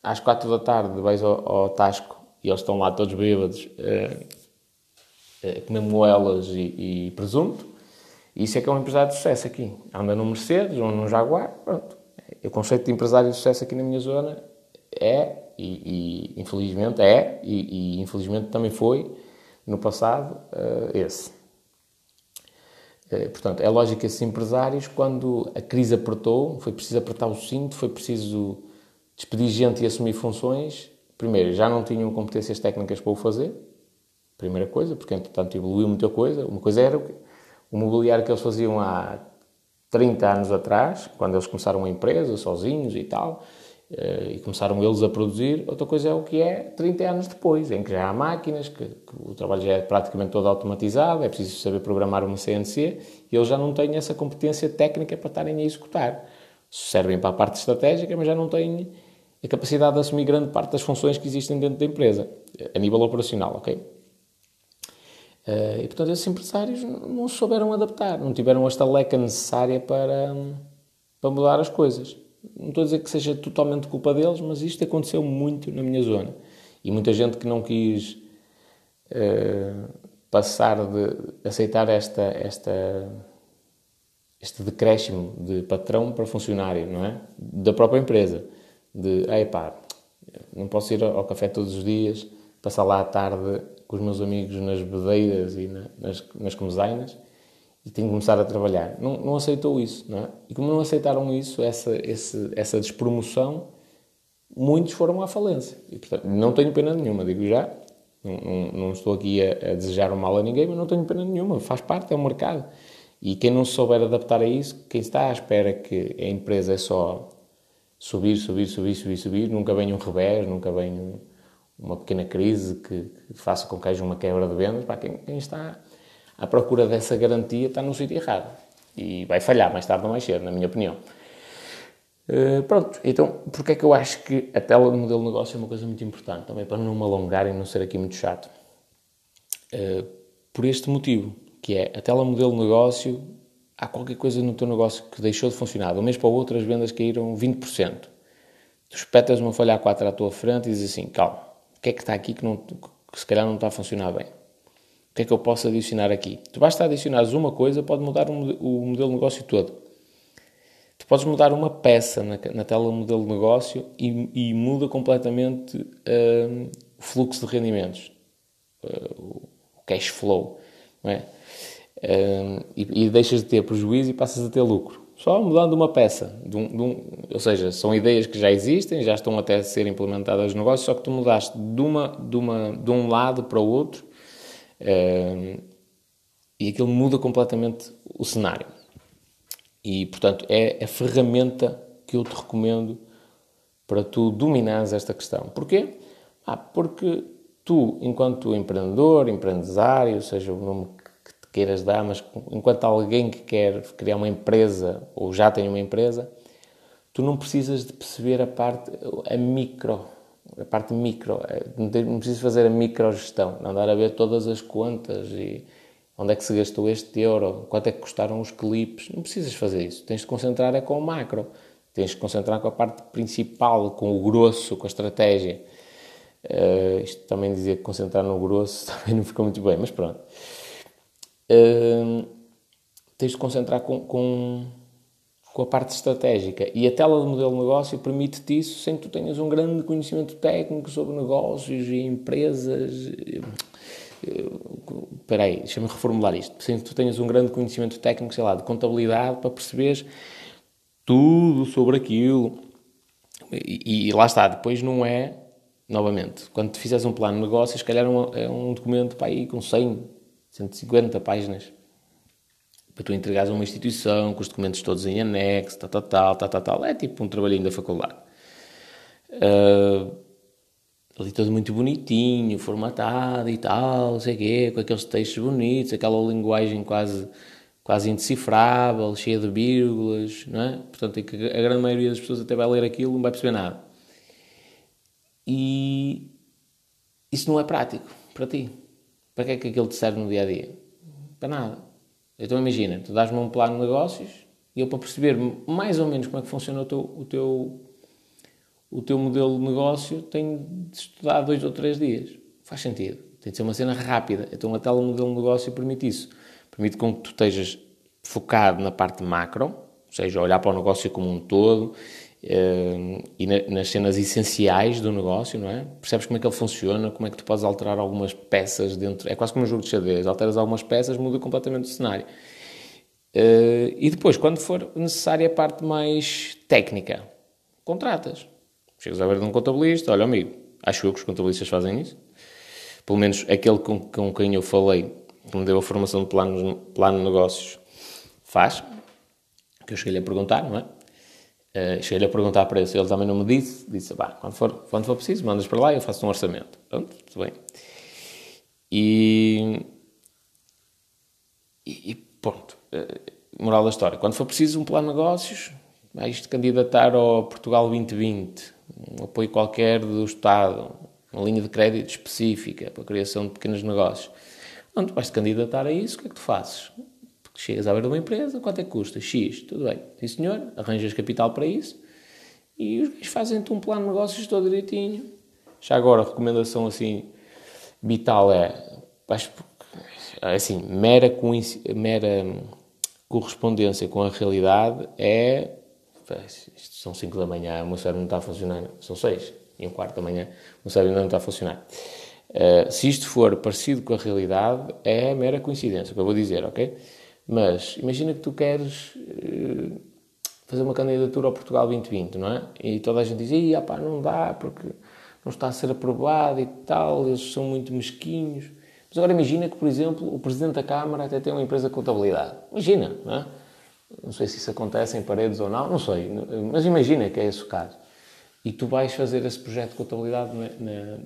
às quatro da tarde vais ao, ao Tasco e eles estão lá todos bêbados uh, comer moelas e, e, presunto. E isso é que é um empresário de sucesso aqui. Anda num Mercedes ou num Jaguar, pronto. O conceito de empresário de sucesso aqui na minha zona é, e, e infelizmente é, e, e infelizmente também foi, no passado, uh, esse. Uh, portanto, é lógico que esses empresários, quando a crise apertou, foi preciso apertar o cinto, foi preciso despedir gente e assumir funções, primeiro, já não tinham competências técnicas para o fazer, primeira coisa, porque entretanto evoluiu muita coisa. Uma coisa era o mobiliário que eles faziam há 30 anos atrás, quando eles começaram a empresa, sozinhos e tal, eh, e começaram eles a produzir. Outra coisa é o que é 30 anos depois, em que já há máquinas, que, que, o trabalho já é praticamente todo automatizado, é preciso saber programar uma CNC, e eles já não têm essa competência técnica para estarem a executar. Servem para a parte estratégica, mas já não têm a capacidade de assumir grande parte das funções que existem dentro da empresa, a nível operacional, ok? Uh, e, portanto, esses empresários não souberam adaptar, não tiveram a estaleca necessária para, para mudar as coisas. Não estou a dizer que seja totalmente culpa deles, mas isto aconteceu muito na minha zona. E muita gente que não quis uh, passar de aceitar esta, esta, este decréscimo de patrão para funcionário, não é? Da própria empresa. De, ei pá, não posso ir ao café todos os dias, passar lá à tarde com os meus amigos nas bedeiras e na, nas, nas comesainas e tenho que começar a trabalhar. Não, não aceitou isso, não é? E como não aceitaram isso, essa, esse, essa despromoção, muitos foram à falência. E, portanto, não tenho pena nenhuma, digo já. Não, não, não estou aqui a, a, desejar o mal a ninguém, mas não tenho pena nenhuma. Faz parte, é o um mercado. E quem não souber adaptar a isso, quem está à espera que a empresa é só subir, subir, subir, subir, subir, nunca vem um revés, nunca vem um, uma pequena crise que, que, faça com que haja uma quebra de vendas. Para quem, quem está à procura dessa garantia está no sítio errado. E vai falhar mais tarde ou mais cedo, na minha opinião. Uh, pronto, então, porque é que eu acho que a tela de modelo de negócio é uma coisa muito importante? Também para não me alongar e não ser aqui muito chato. Uh, por este motivo, que é a tela modelo de negócio, há qualquer coisa no teu negócio que deixou de funcionar. De um mês para o outro as vendas caíram 20%. Tu espetas uma folha A4 à tua frente e dizes assim, calma, o que é que está aqui que, não, que se calhar não está a funcionar bem? O que é que eu posso adicionar aqui? Tu basta adicionares uma coisa, pode mudar o modelo de negócio todo. Tu podes mudar uma peça na, na tela modelo de negócio e, e muda completamente uh, o fluxo de rendimentos, uh, o cash flow, não é? Uh, e, e, deixas de ter prejuízo e passas a ter lucro. Só mudando uma peça. De um, de um, ou seja, são ideias que já existem, já estão até a ser implementadas no negócio, só que tu mudaste de, uma, de, uma, de um lado para o outro Uh, e aquilo muda completamente o cenário. E, portanto, é a ferramenta que eu te recomendo para tu dominares esta questão. Porquê? Ah, porque tu, enquanto empreendedor, empresário, seja o nome que te queiras dar, mas enquanto alguém que quer criar uma empresa ou já tem uma empresa, tu não precisas de perceber a parte, a micro a parte micro, é, não, preciso fazer a microgestão, não andar a ver todas as contas e onde é que se gastou este euro, quanto é que custaram os clipes, não precisas fazer isso, tens de concentrar é com o macro, tens de concentrar com a parte principal, com o grosso, com a estratégia. Uh, isto também dizia que concentrar no grosso <laughs> também não ficou muito bem, mas pronto. Uh, tens de concentrar com com a parte estratégica. E a tela do modelo de negócio permite-te isso sem que tu tenhas um grande conhecimento técnico sobre negócios e empresas. Espera aí, deixa-me reformular isto. Sem que tu tenhas um grande conhecimento técnico, sei lá, de contabilidade, para perceberes tudo sobre aquilo. E, e, lá está, depois não é, novamente, quando tu fizeres um plano de negócios, se calhar é um, é um documento para aí com 100, 150 páginas para tu entregares a uma instituição com os documentos todos em anexo, tal, tal, tal, tal, tal, tal. É tipo um trabalhinho da faculdade. Uh, ali tudo muito bonitinho, formatado e tal, sei o quê, com aqueles textos bonitos, aquela linguagem quase, quase indecifrável, cheia de vírgulas, não é? Portanto, a grande maioria das pessoas até vai ler aquilo não vai perceber nada. E isso não é prático para ti. Para que é que aquilo te serve no dia a dia? Para nada. Então imagina, tu dás-me um plano de negócios e eu para perceber mais ou menos como é que funciona o teu, o teu, o teu modelo de negócio tenho de estudar dois ou três dias. Faz sentido. Tem de ser uma cena rápida. Então até o modelo de negócio permite isso. Permite com que tu estejas focado na parte macro, ou seja, olhar para o negócio como um todo E na, nas cenas essenciais do negócio, não é? Percebes como é que ele funciona, como é que tu podes alterar algumas peças dentro. É quase como um jogo de xadrez. Alteras algumas peças, muda completamente o cenário. Uh, e depois, quando for necessária a parte mais técnica, contratas. Chegas a ver de um contabilista, olha, amigo, acho eu que os contabilistas fazem isso. Pelo menos aquele com, com quem eu falei, que me deu a formação de plano, plano de negócios, faz. Que eu cheguei-lhe a perguntar, não é? Uh, Cheguei-lhe a perguntar para isso, ele também não me disse, disse, bah, quando for, quando for preciso, mandas para lá e eu faço um orçamento. Pronto, tudo bem. E, e, e pronto, uh, moral da história, quando for preciso um plano de negócios, vais-te candidatar ao Portugal 2020, um apoio qualquer do Estado, uma linha de crédito específica para a criação de pequenos negócios. Onde vais-te candidatar a isso, o que é que tu fazes? Chegas à beira de uma empresa, quanto é que custa? X, tudo bem. Sim senhor, arranjas capital para isso e os gajos fazem-te um plano de negócios todo direitinho. Já agora, a recomendação assim vital é, assim, mera, mera correspondência com a realidade é, isto são 5 da manhã, o meu cérebro não está a funcionar, são 6 e um quarto da manhã, o meu cérebro não está a funcionar. Uh, se isto for parecido com a realidade, é mera coincidência, o que eu vou dizer, ok? Mas imagina que tu queres uh, fazer uma candidatura ao Portugal 2020, não é? E toda a gente diz, Ih, pá, não dá porque não está a ser aprovado e tal, eles são muito mesquinhos. Mas agora imagina que, por exemplo, o Presidente da Câmara até tem uma empresa de contabilidade. Imagina, não é? Não sei se isso acontece em paredes ou não, não sei, mas imagina que é esse o caso. E tu vais fazer esse projeto de contabilidade na, na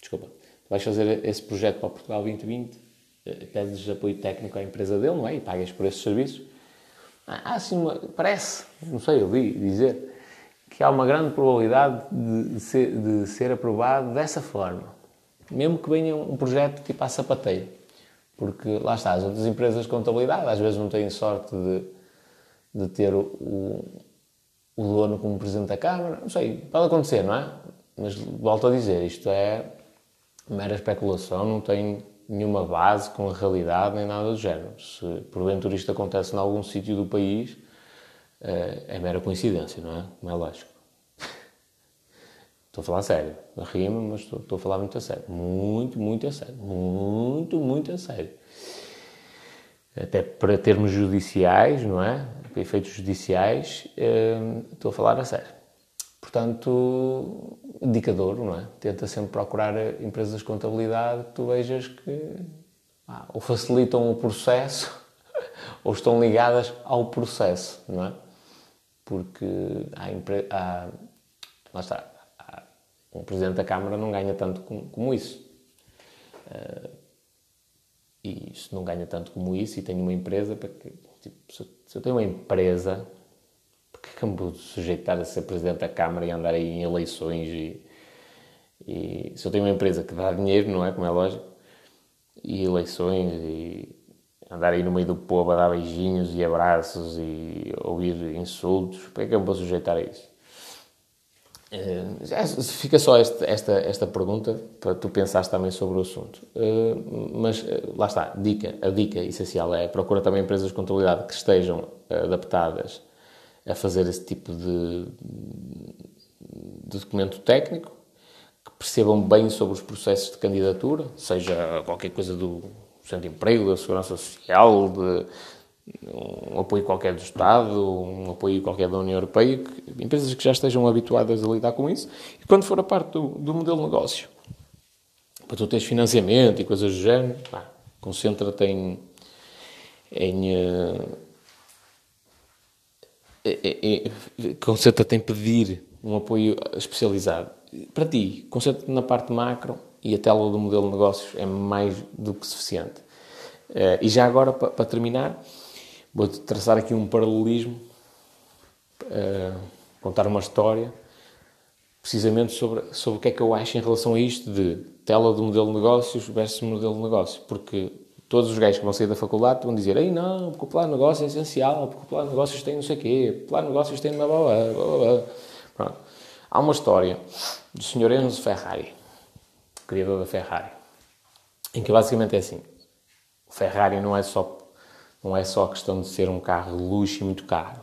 desculpa, tu vais fazer esse projeto para Portugal 2020 pedes apoio técnico à empresa dele, não é? E pagas por esses serviços. Há assim uma, parece, não sei, eu vi dizer, que há uma grande probabilidade de ser, de ser aprovado dessa forma. Mesmo que venha um projeto tipo à sapateira. Porque lá está, as outras empresas de contabilidade às vezes não têm sorte de, de ter o, o, o dono como presidente da Câmara. Não sei, pode acontecer, não é? Mas volto a dizer, isto é mera especulação, não tem nenhuma base com a realidade nem nada do género. Se porventura isto acontece em algum sítio do país, eh, é mera coincidência, não é? Como é lógico. Estou a falar a sério. Rima, mas estou, estou, a falar muito a sério. Muito, muito a sério. Muito, muito a sério. Até para termos judiciais, não é? Para efeitos judiciais, eh, estou a falar a sério. Portanto, indicador, não é? Tenta sempre procurar empresas de contabilidade que tu vejas que ah, ou facilitam o processo <laughs> ou estão ligadas ao processo, não é? Porque há, há lá está, há, um presidente da Câmara não ganha tanto como, como isso. Uh, e se não ganha tanto como isso e tem uma empresa, porque, tipo, se, eu tenho uma empresa, que vou sujeitar a ser presidente da Câmara e andar aí em eleições e e se eu tenho uma empresa que dá dinheiro, não é? Como é lógico, e eleições e andar aí no meio do povo a dar beijinhos e abraços e ouvir insultos, para que eu me vou sujeitar a isso? Uh, fica só este, esta, esta pergunta para tu pensares também sobre o assunto. Uh, mas uh, lá está, dica, a dica essencial é procura também empresas de contabilidade que estejam adaptadas a fazer esse tipo de, de documento técnico percebam bem sobre os processos de candidatura, seja qualquer coisa do Centro de Emprego, da Segurança Social, de, um apoio qualquer do Estado, um apoio qualquer da União Europeia, que, empresas que já estejam habituadas a lidar com isso, e quando for a parte do, do modelo de negócio, para tu teres financiamento e coisas do género, concentra-te em, em, uh, concentra-te em pedir um apoio especializado. Para ti, concentra-te na parte macro e a tela do modelo de negócios é mais do que suficiente. Uh, e já agora, para, para terminar, Vou traçar aqui um paralelismo, uh, contar uma história, precisamente sobre, sobre o que é que eu acho em relação a isto de tela do modelo de negócios versus modelo de negócio. Porque todos os gajos que vão sair da faculdade vão dizer: Ei, não, porque o plano de negócio é essencial, porque o plano de negócios tem não sei o quê, o plano de negócios tem blá blá blá. blá, blá. Pronto. Há uma história do Sr. Enzo Ferrari, criador da Ferrari, em que basicamente é assim: o Ferrari não é só não é só questão de ser um carro de luxo e muito caro.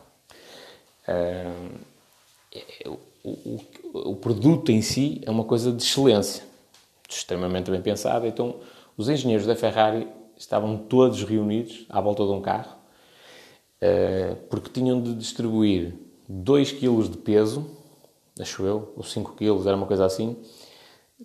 O, o, o, produto em si é uma coisa de excelência, extremamente bem pensado. Então, os engenheiros da Ferrari estavam todos reunidos à volta de um carro, uh, porque tinham de distribuir 2 kg de peso, acho eu, ou 5 kg, era uma coisa assim,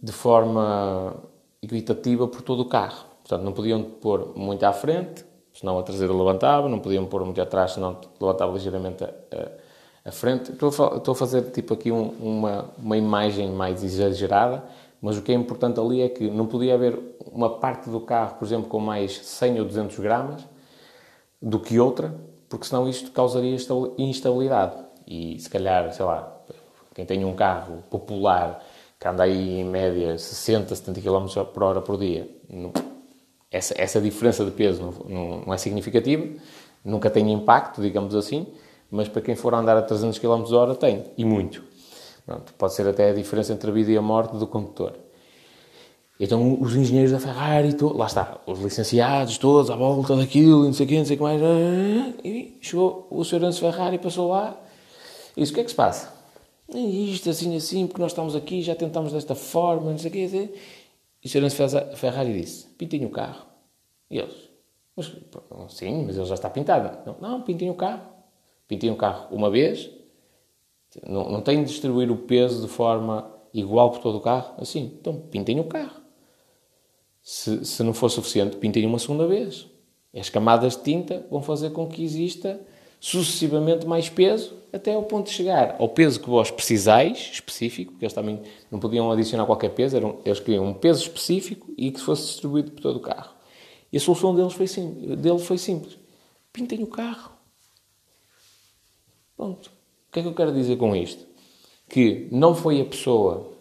de forma equitativa por todo o carro. Portanto, não podiam pôr muito à frente senão a traseira levantava, não podiam pôr muito atrás, senão levantava ligeiramente a, a, a frente. Estou a, estou a, fazer tipo aqui um, uma, uma imagem mais exagerada, mas o que é importante ali é que não podia haver uma parte do carro, por exemplo, com mais 100 ou 200 gramas do que outra, porque senão isto causaria instabilidade. E se calhar, sei lá, quem tem um carro popular que anda aí em média 60, 70 km por hora por dia, essa, essa diferença de peso não, não, não, é significativa, nunca tem impacto, digamos assim, mas para quem for andar a 300 km hora tem, e muito. Pronto, pode ser até a diferença entre a vida e a morte do condutor. Então os engenheiros da Ferrari, to, lá está, os licenciados todos à volta daquilo, não sei o não sei o que mais, e chegou o Sr. Enzo Ferrari, passou lá, e disse, o que é que se passa? Isto, assim, assim, porque nós estamos aqui, já tentamos desta forma, não sei o quê, e o Sr. Enzo Ferrari disse: Pintem o carro. E eles: mas, Sim, mas ele já está pintado. Não, não pintem o carro. Pintem o carro uma vez. Não, não tem de distribuir o peso de forma igual por todo o carro. Assim, então pintem o carro. Se, se não for suficiente, pintem uma segunda vez. As camadas de tinta vão fazer com que exista sucessivamente mais peso até ao ponto de chegar ao peso que vós precisais, específico, porque eles também não podiam adicionar qualquer peso, eram, eles queriam um peso específico e que fosse distribuído por todo o carro. E a solução deles foi, sim, dele foi simples. Pintem o carro. Pronto. Que é que eu quero dizer com isto? Que não foi a pessoa,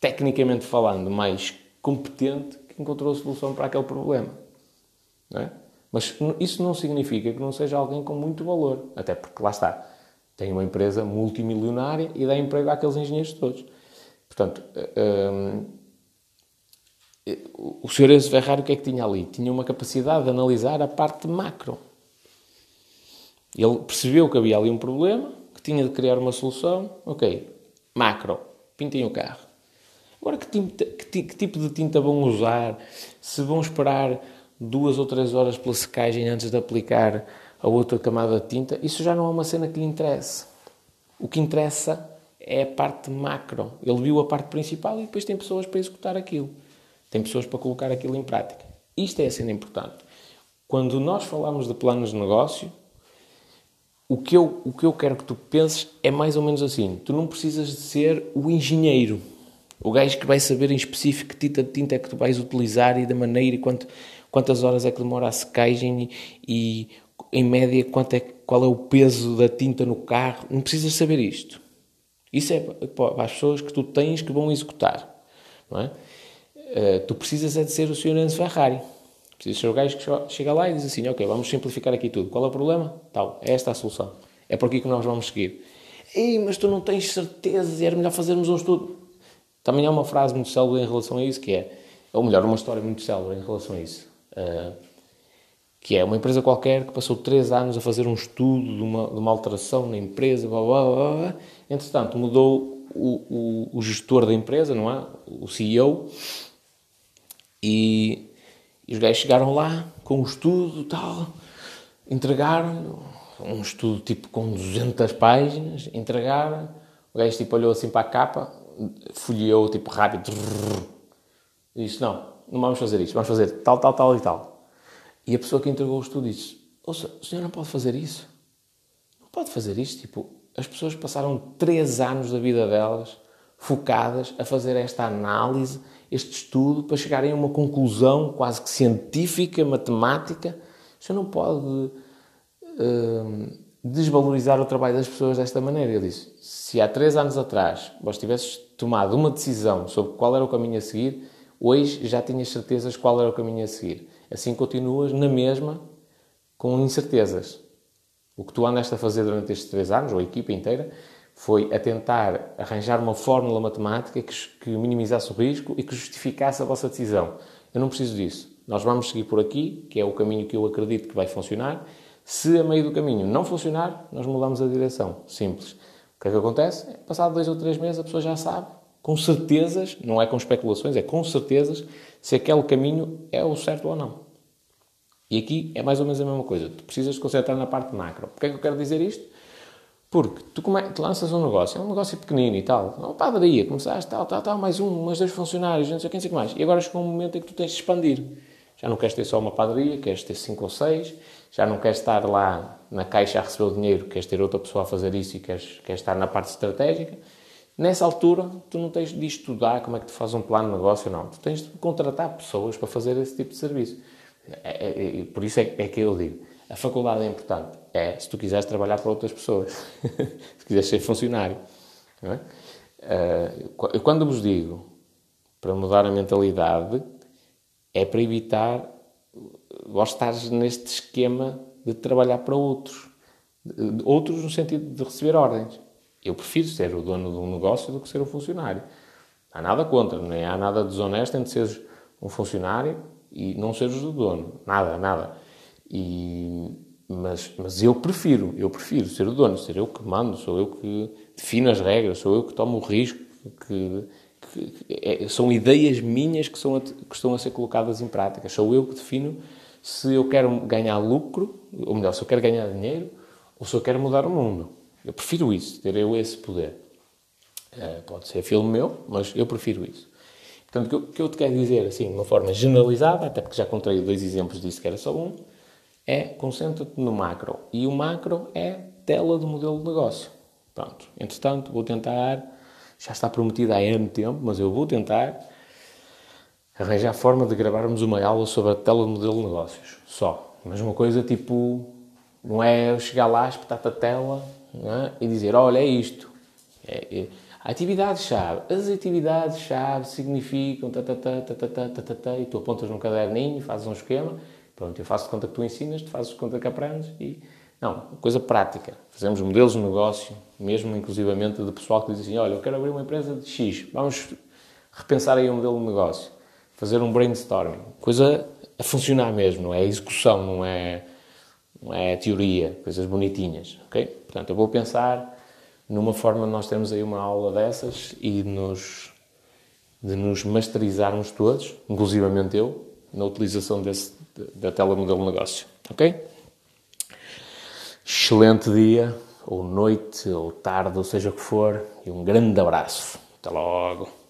tecnicamente falando, mais competente que encontrou a solução para aquele problema. É? Mas isso não significa que não seja alguém com muito valor. Até porque lá está. Tem uma empresa multimilionária e dá emprego àqueles engenheiros todos. Portanto, um, o Sr. Enzo Ferrari o que é que tinha ali? Tinha uma capacidade de analisar a parte macro. Ele percebeu que havia ali um problema, que tinha de criar uma solução. Ok, macro, pintem o carro. Agora, que, que, que tipo de tinta vão usar? Se vão esperar duas ou três horas pela secagem antes de aplicar a outra camada de tinta, isso já não é uma cena que lhe interessa. O que interessa é a parte macro. Ele viu a parte principal e depois tem pessoas para executar aquilo. Tem pessoas para colocar aquilo em prática. Isto é a cena importante. Quando nós falamos de planos de negócio, o que, eu, o que eu quero que tu penses é mais ou menos assim. Tu não precisas de ser o engenheiro, o gajo que vai saber em específico que tinta de tinta é que tu vais utilizar e da maneira e quanto, quantas horas é que demora a secagem e, e em média quanto é, qual é o peso da tinta no carro. Não precisas saber isto. Isso é para as pessoas que tu tens que vão executar. Não é? Uh, tu precisas é de ser o Sr. Enzo Ferrari. Precisas ser o gajo que chega lá e diz assim: Ok, vamos simplificar aqui tudo. Qual é o problema? Tal, é esta a solução. É por aqui que nós vamos seguir. Ei, mas tu não tens certeza e era melhor fazermos um estudo. Também há uma frase muito célebre em relação a isso que é, ou melhor, uma história muito célebre em relação a isso. Uh, que é uma empresa qualquer que passou três anos a fazer um estudo de uma, de uma alteração na empresa, blá, blá, blá, blá. entretanto mudou o, o, o, gestor da empresa, não é? O CEO, e, e os gajos chegaram lá com o estudo tal, entregaram um estudo tipo com 200 páginas, entregaram, o gajo tipo olhou assim para a capa, folheou tipo rápido, e disse, não, não vamos fazer isto, vamos fazer tal, tal, tal e tal. E a pessoa que entregou o estudo disse, ouça, o senhor não pode fazer isso? Não pode fazer isto, tipo, as pessoas passaram três anos da vida delas focadas a fazer esta análise, este estudo, para chegarem a uma conclusão quase que científica, matemática. Senhor não pode uh, desvalorizar o trabalho das pessoas desta maneira. Eu disse: se há três anos atrás vós tivesses tomado uma decisão sobre qual era o caminho a seguir, hoje já tinhas certezas qual era o caminho a seguir. Assim continuas na mesma, com incertezas. O que tu andaste a fazer durante estes três anos, ou a equipa inteira, foi a tentar arranjar uma fórmula matemática que, que minimizasse o risco e que justificasse a vossa decisão. Eu não preciso disso. Nós vamos seguir por aqui, que é o caminho que eu acredito que vai funcionar. Se a meio do caminho não funcionar, nós mudamos a direção. Simples. O que é que acontece? Passado dois ou três meses, a pessoa já sabe, com certezas, não é com especulações, é com certezas, se aquele caminho é o certo ou não. E aqui é mais ou menos a mesma coisa. Tu precisas te concentrar na parte macro. Porquê é que eu quero dizer isto? Porque tu, come, tu lanças um negócio, é um negócio pequenino e tal, uma padaria, começaste, tal, tal, tal, mais um, mais dois funcionários, não sei quem, sei que mais. E agora chegou um momento em que tu tens de expandir. Já não queres ter só uma padaria, queres ter cinco ou seis, já não queres estar lá na caixa a receber o dinheiro, queres ter outra pessoa a fazer isso e queres, queres estar na parte estratégica. Nessa altura, tu não tens de estudar como é que tu fazes um plano de negócio, não. Tu tens de contratar pessoas para fazer esse tipo de serviço. É, é, é, por isso é, é que eu digo, a faculdade é importante. É se tu quiseres trabalhar para outras pessoas, <laughs> se quiseres ser funcionário. É? Uh, quando vos digo para mudar a mentalidade, é para evitar vós estares neste esquema de trabalhar para outros. Outros no sentido de receber ordens. Eu prefiro ser o dono de um negócio do que ser um funcionário. Não há nada contra, nem há nada desonesto entre seres um funcionário e não seres o dono. Nada, nada. E, mas, mas eu prefiro, eu prefiro ser o dono, ser eu que mando, sou eu que defino as regras, sou eu que tomo o risco, que, que, que é, são ideias minhas que, são a, que estão a ser colocadas em prática. Sou eu que defino se eu quero ganhar lucro, ou melhor, se eu quero ganhar dinheiro, ou se eu quero mudar o mundo. Eu prefiro isso, ter eu esse poder. É, pode ser filme meu, mas eu prefiro isso. Portanto, o que eu te quero dizer, assim, de uma forma generalizada, até porque já contei dois exemplos disso que era só um, é concentra-te no macro. E o macro é tela do modelo de negócio. Pronto. Entretanto, vou tentar, já está prometido há N tempo, mas eu vou tentar arranjar a forma de gravarmos uma aula sobre a tela do modelo de negócios. Só. Mas uma coisa tipo, não é eu chegar lá, espetar a tela é? e dizer, olha, é isto. É, é, Atividades-chave. As atividades-chave significam ta, ta, ta, ta, ta, ta, ta, ta, e tu apontas num caderninho, fazes um esquema, pronto, eu faço de conta que tu ensinas, tu fazes de conta que aprendes e... Não, coisa prática. Fazemos modelos de negócio, mesmo inclusivamente de pessoal que diz assim, olha, eu quero abrir uma empresa de X, vamos repensar aí um modelo de negócio, fazer um brainstorming. Coisa a funcionar mesmo, não é execução, não é, não é teoria, coisas bonitinhas, ok? Portanto, eu vou pensar numa forma de nós termos aí uma aula dessas e nos, de nos masterizarmos todos, inclusivamente eu, na utilização desse, da telemodelo de negócio. Ok? Excelente dia, ou noite, ou tarde, ou seja o que for, e um grande abraço. Até logo!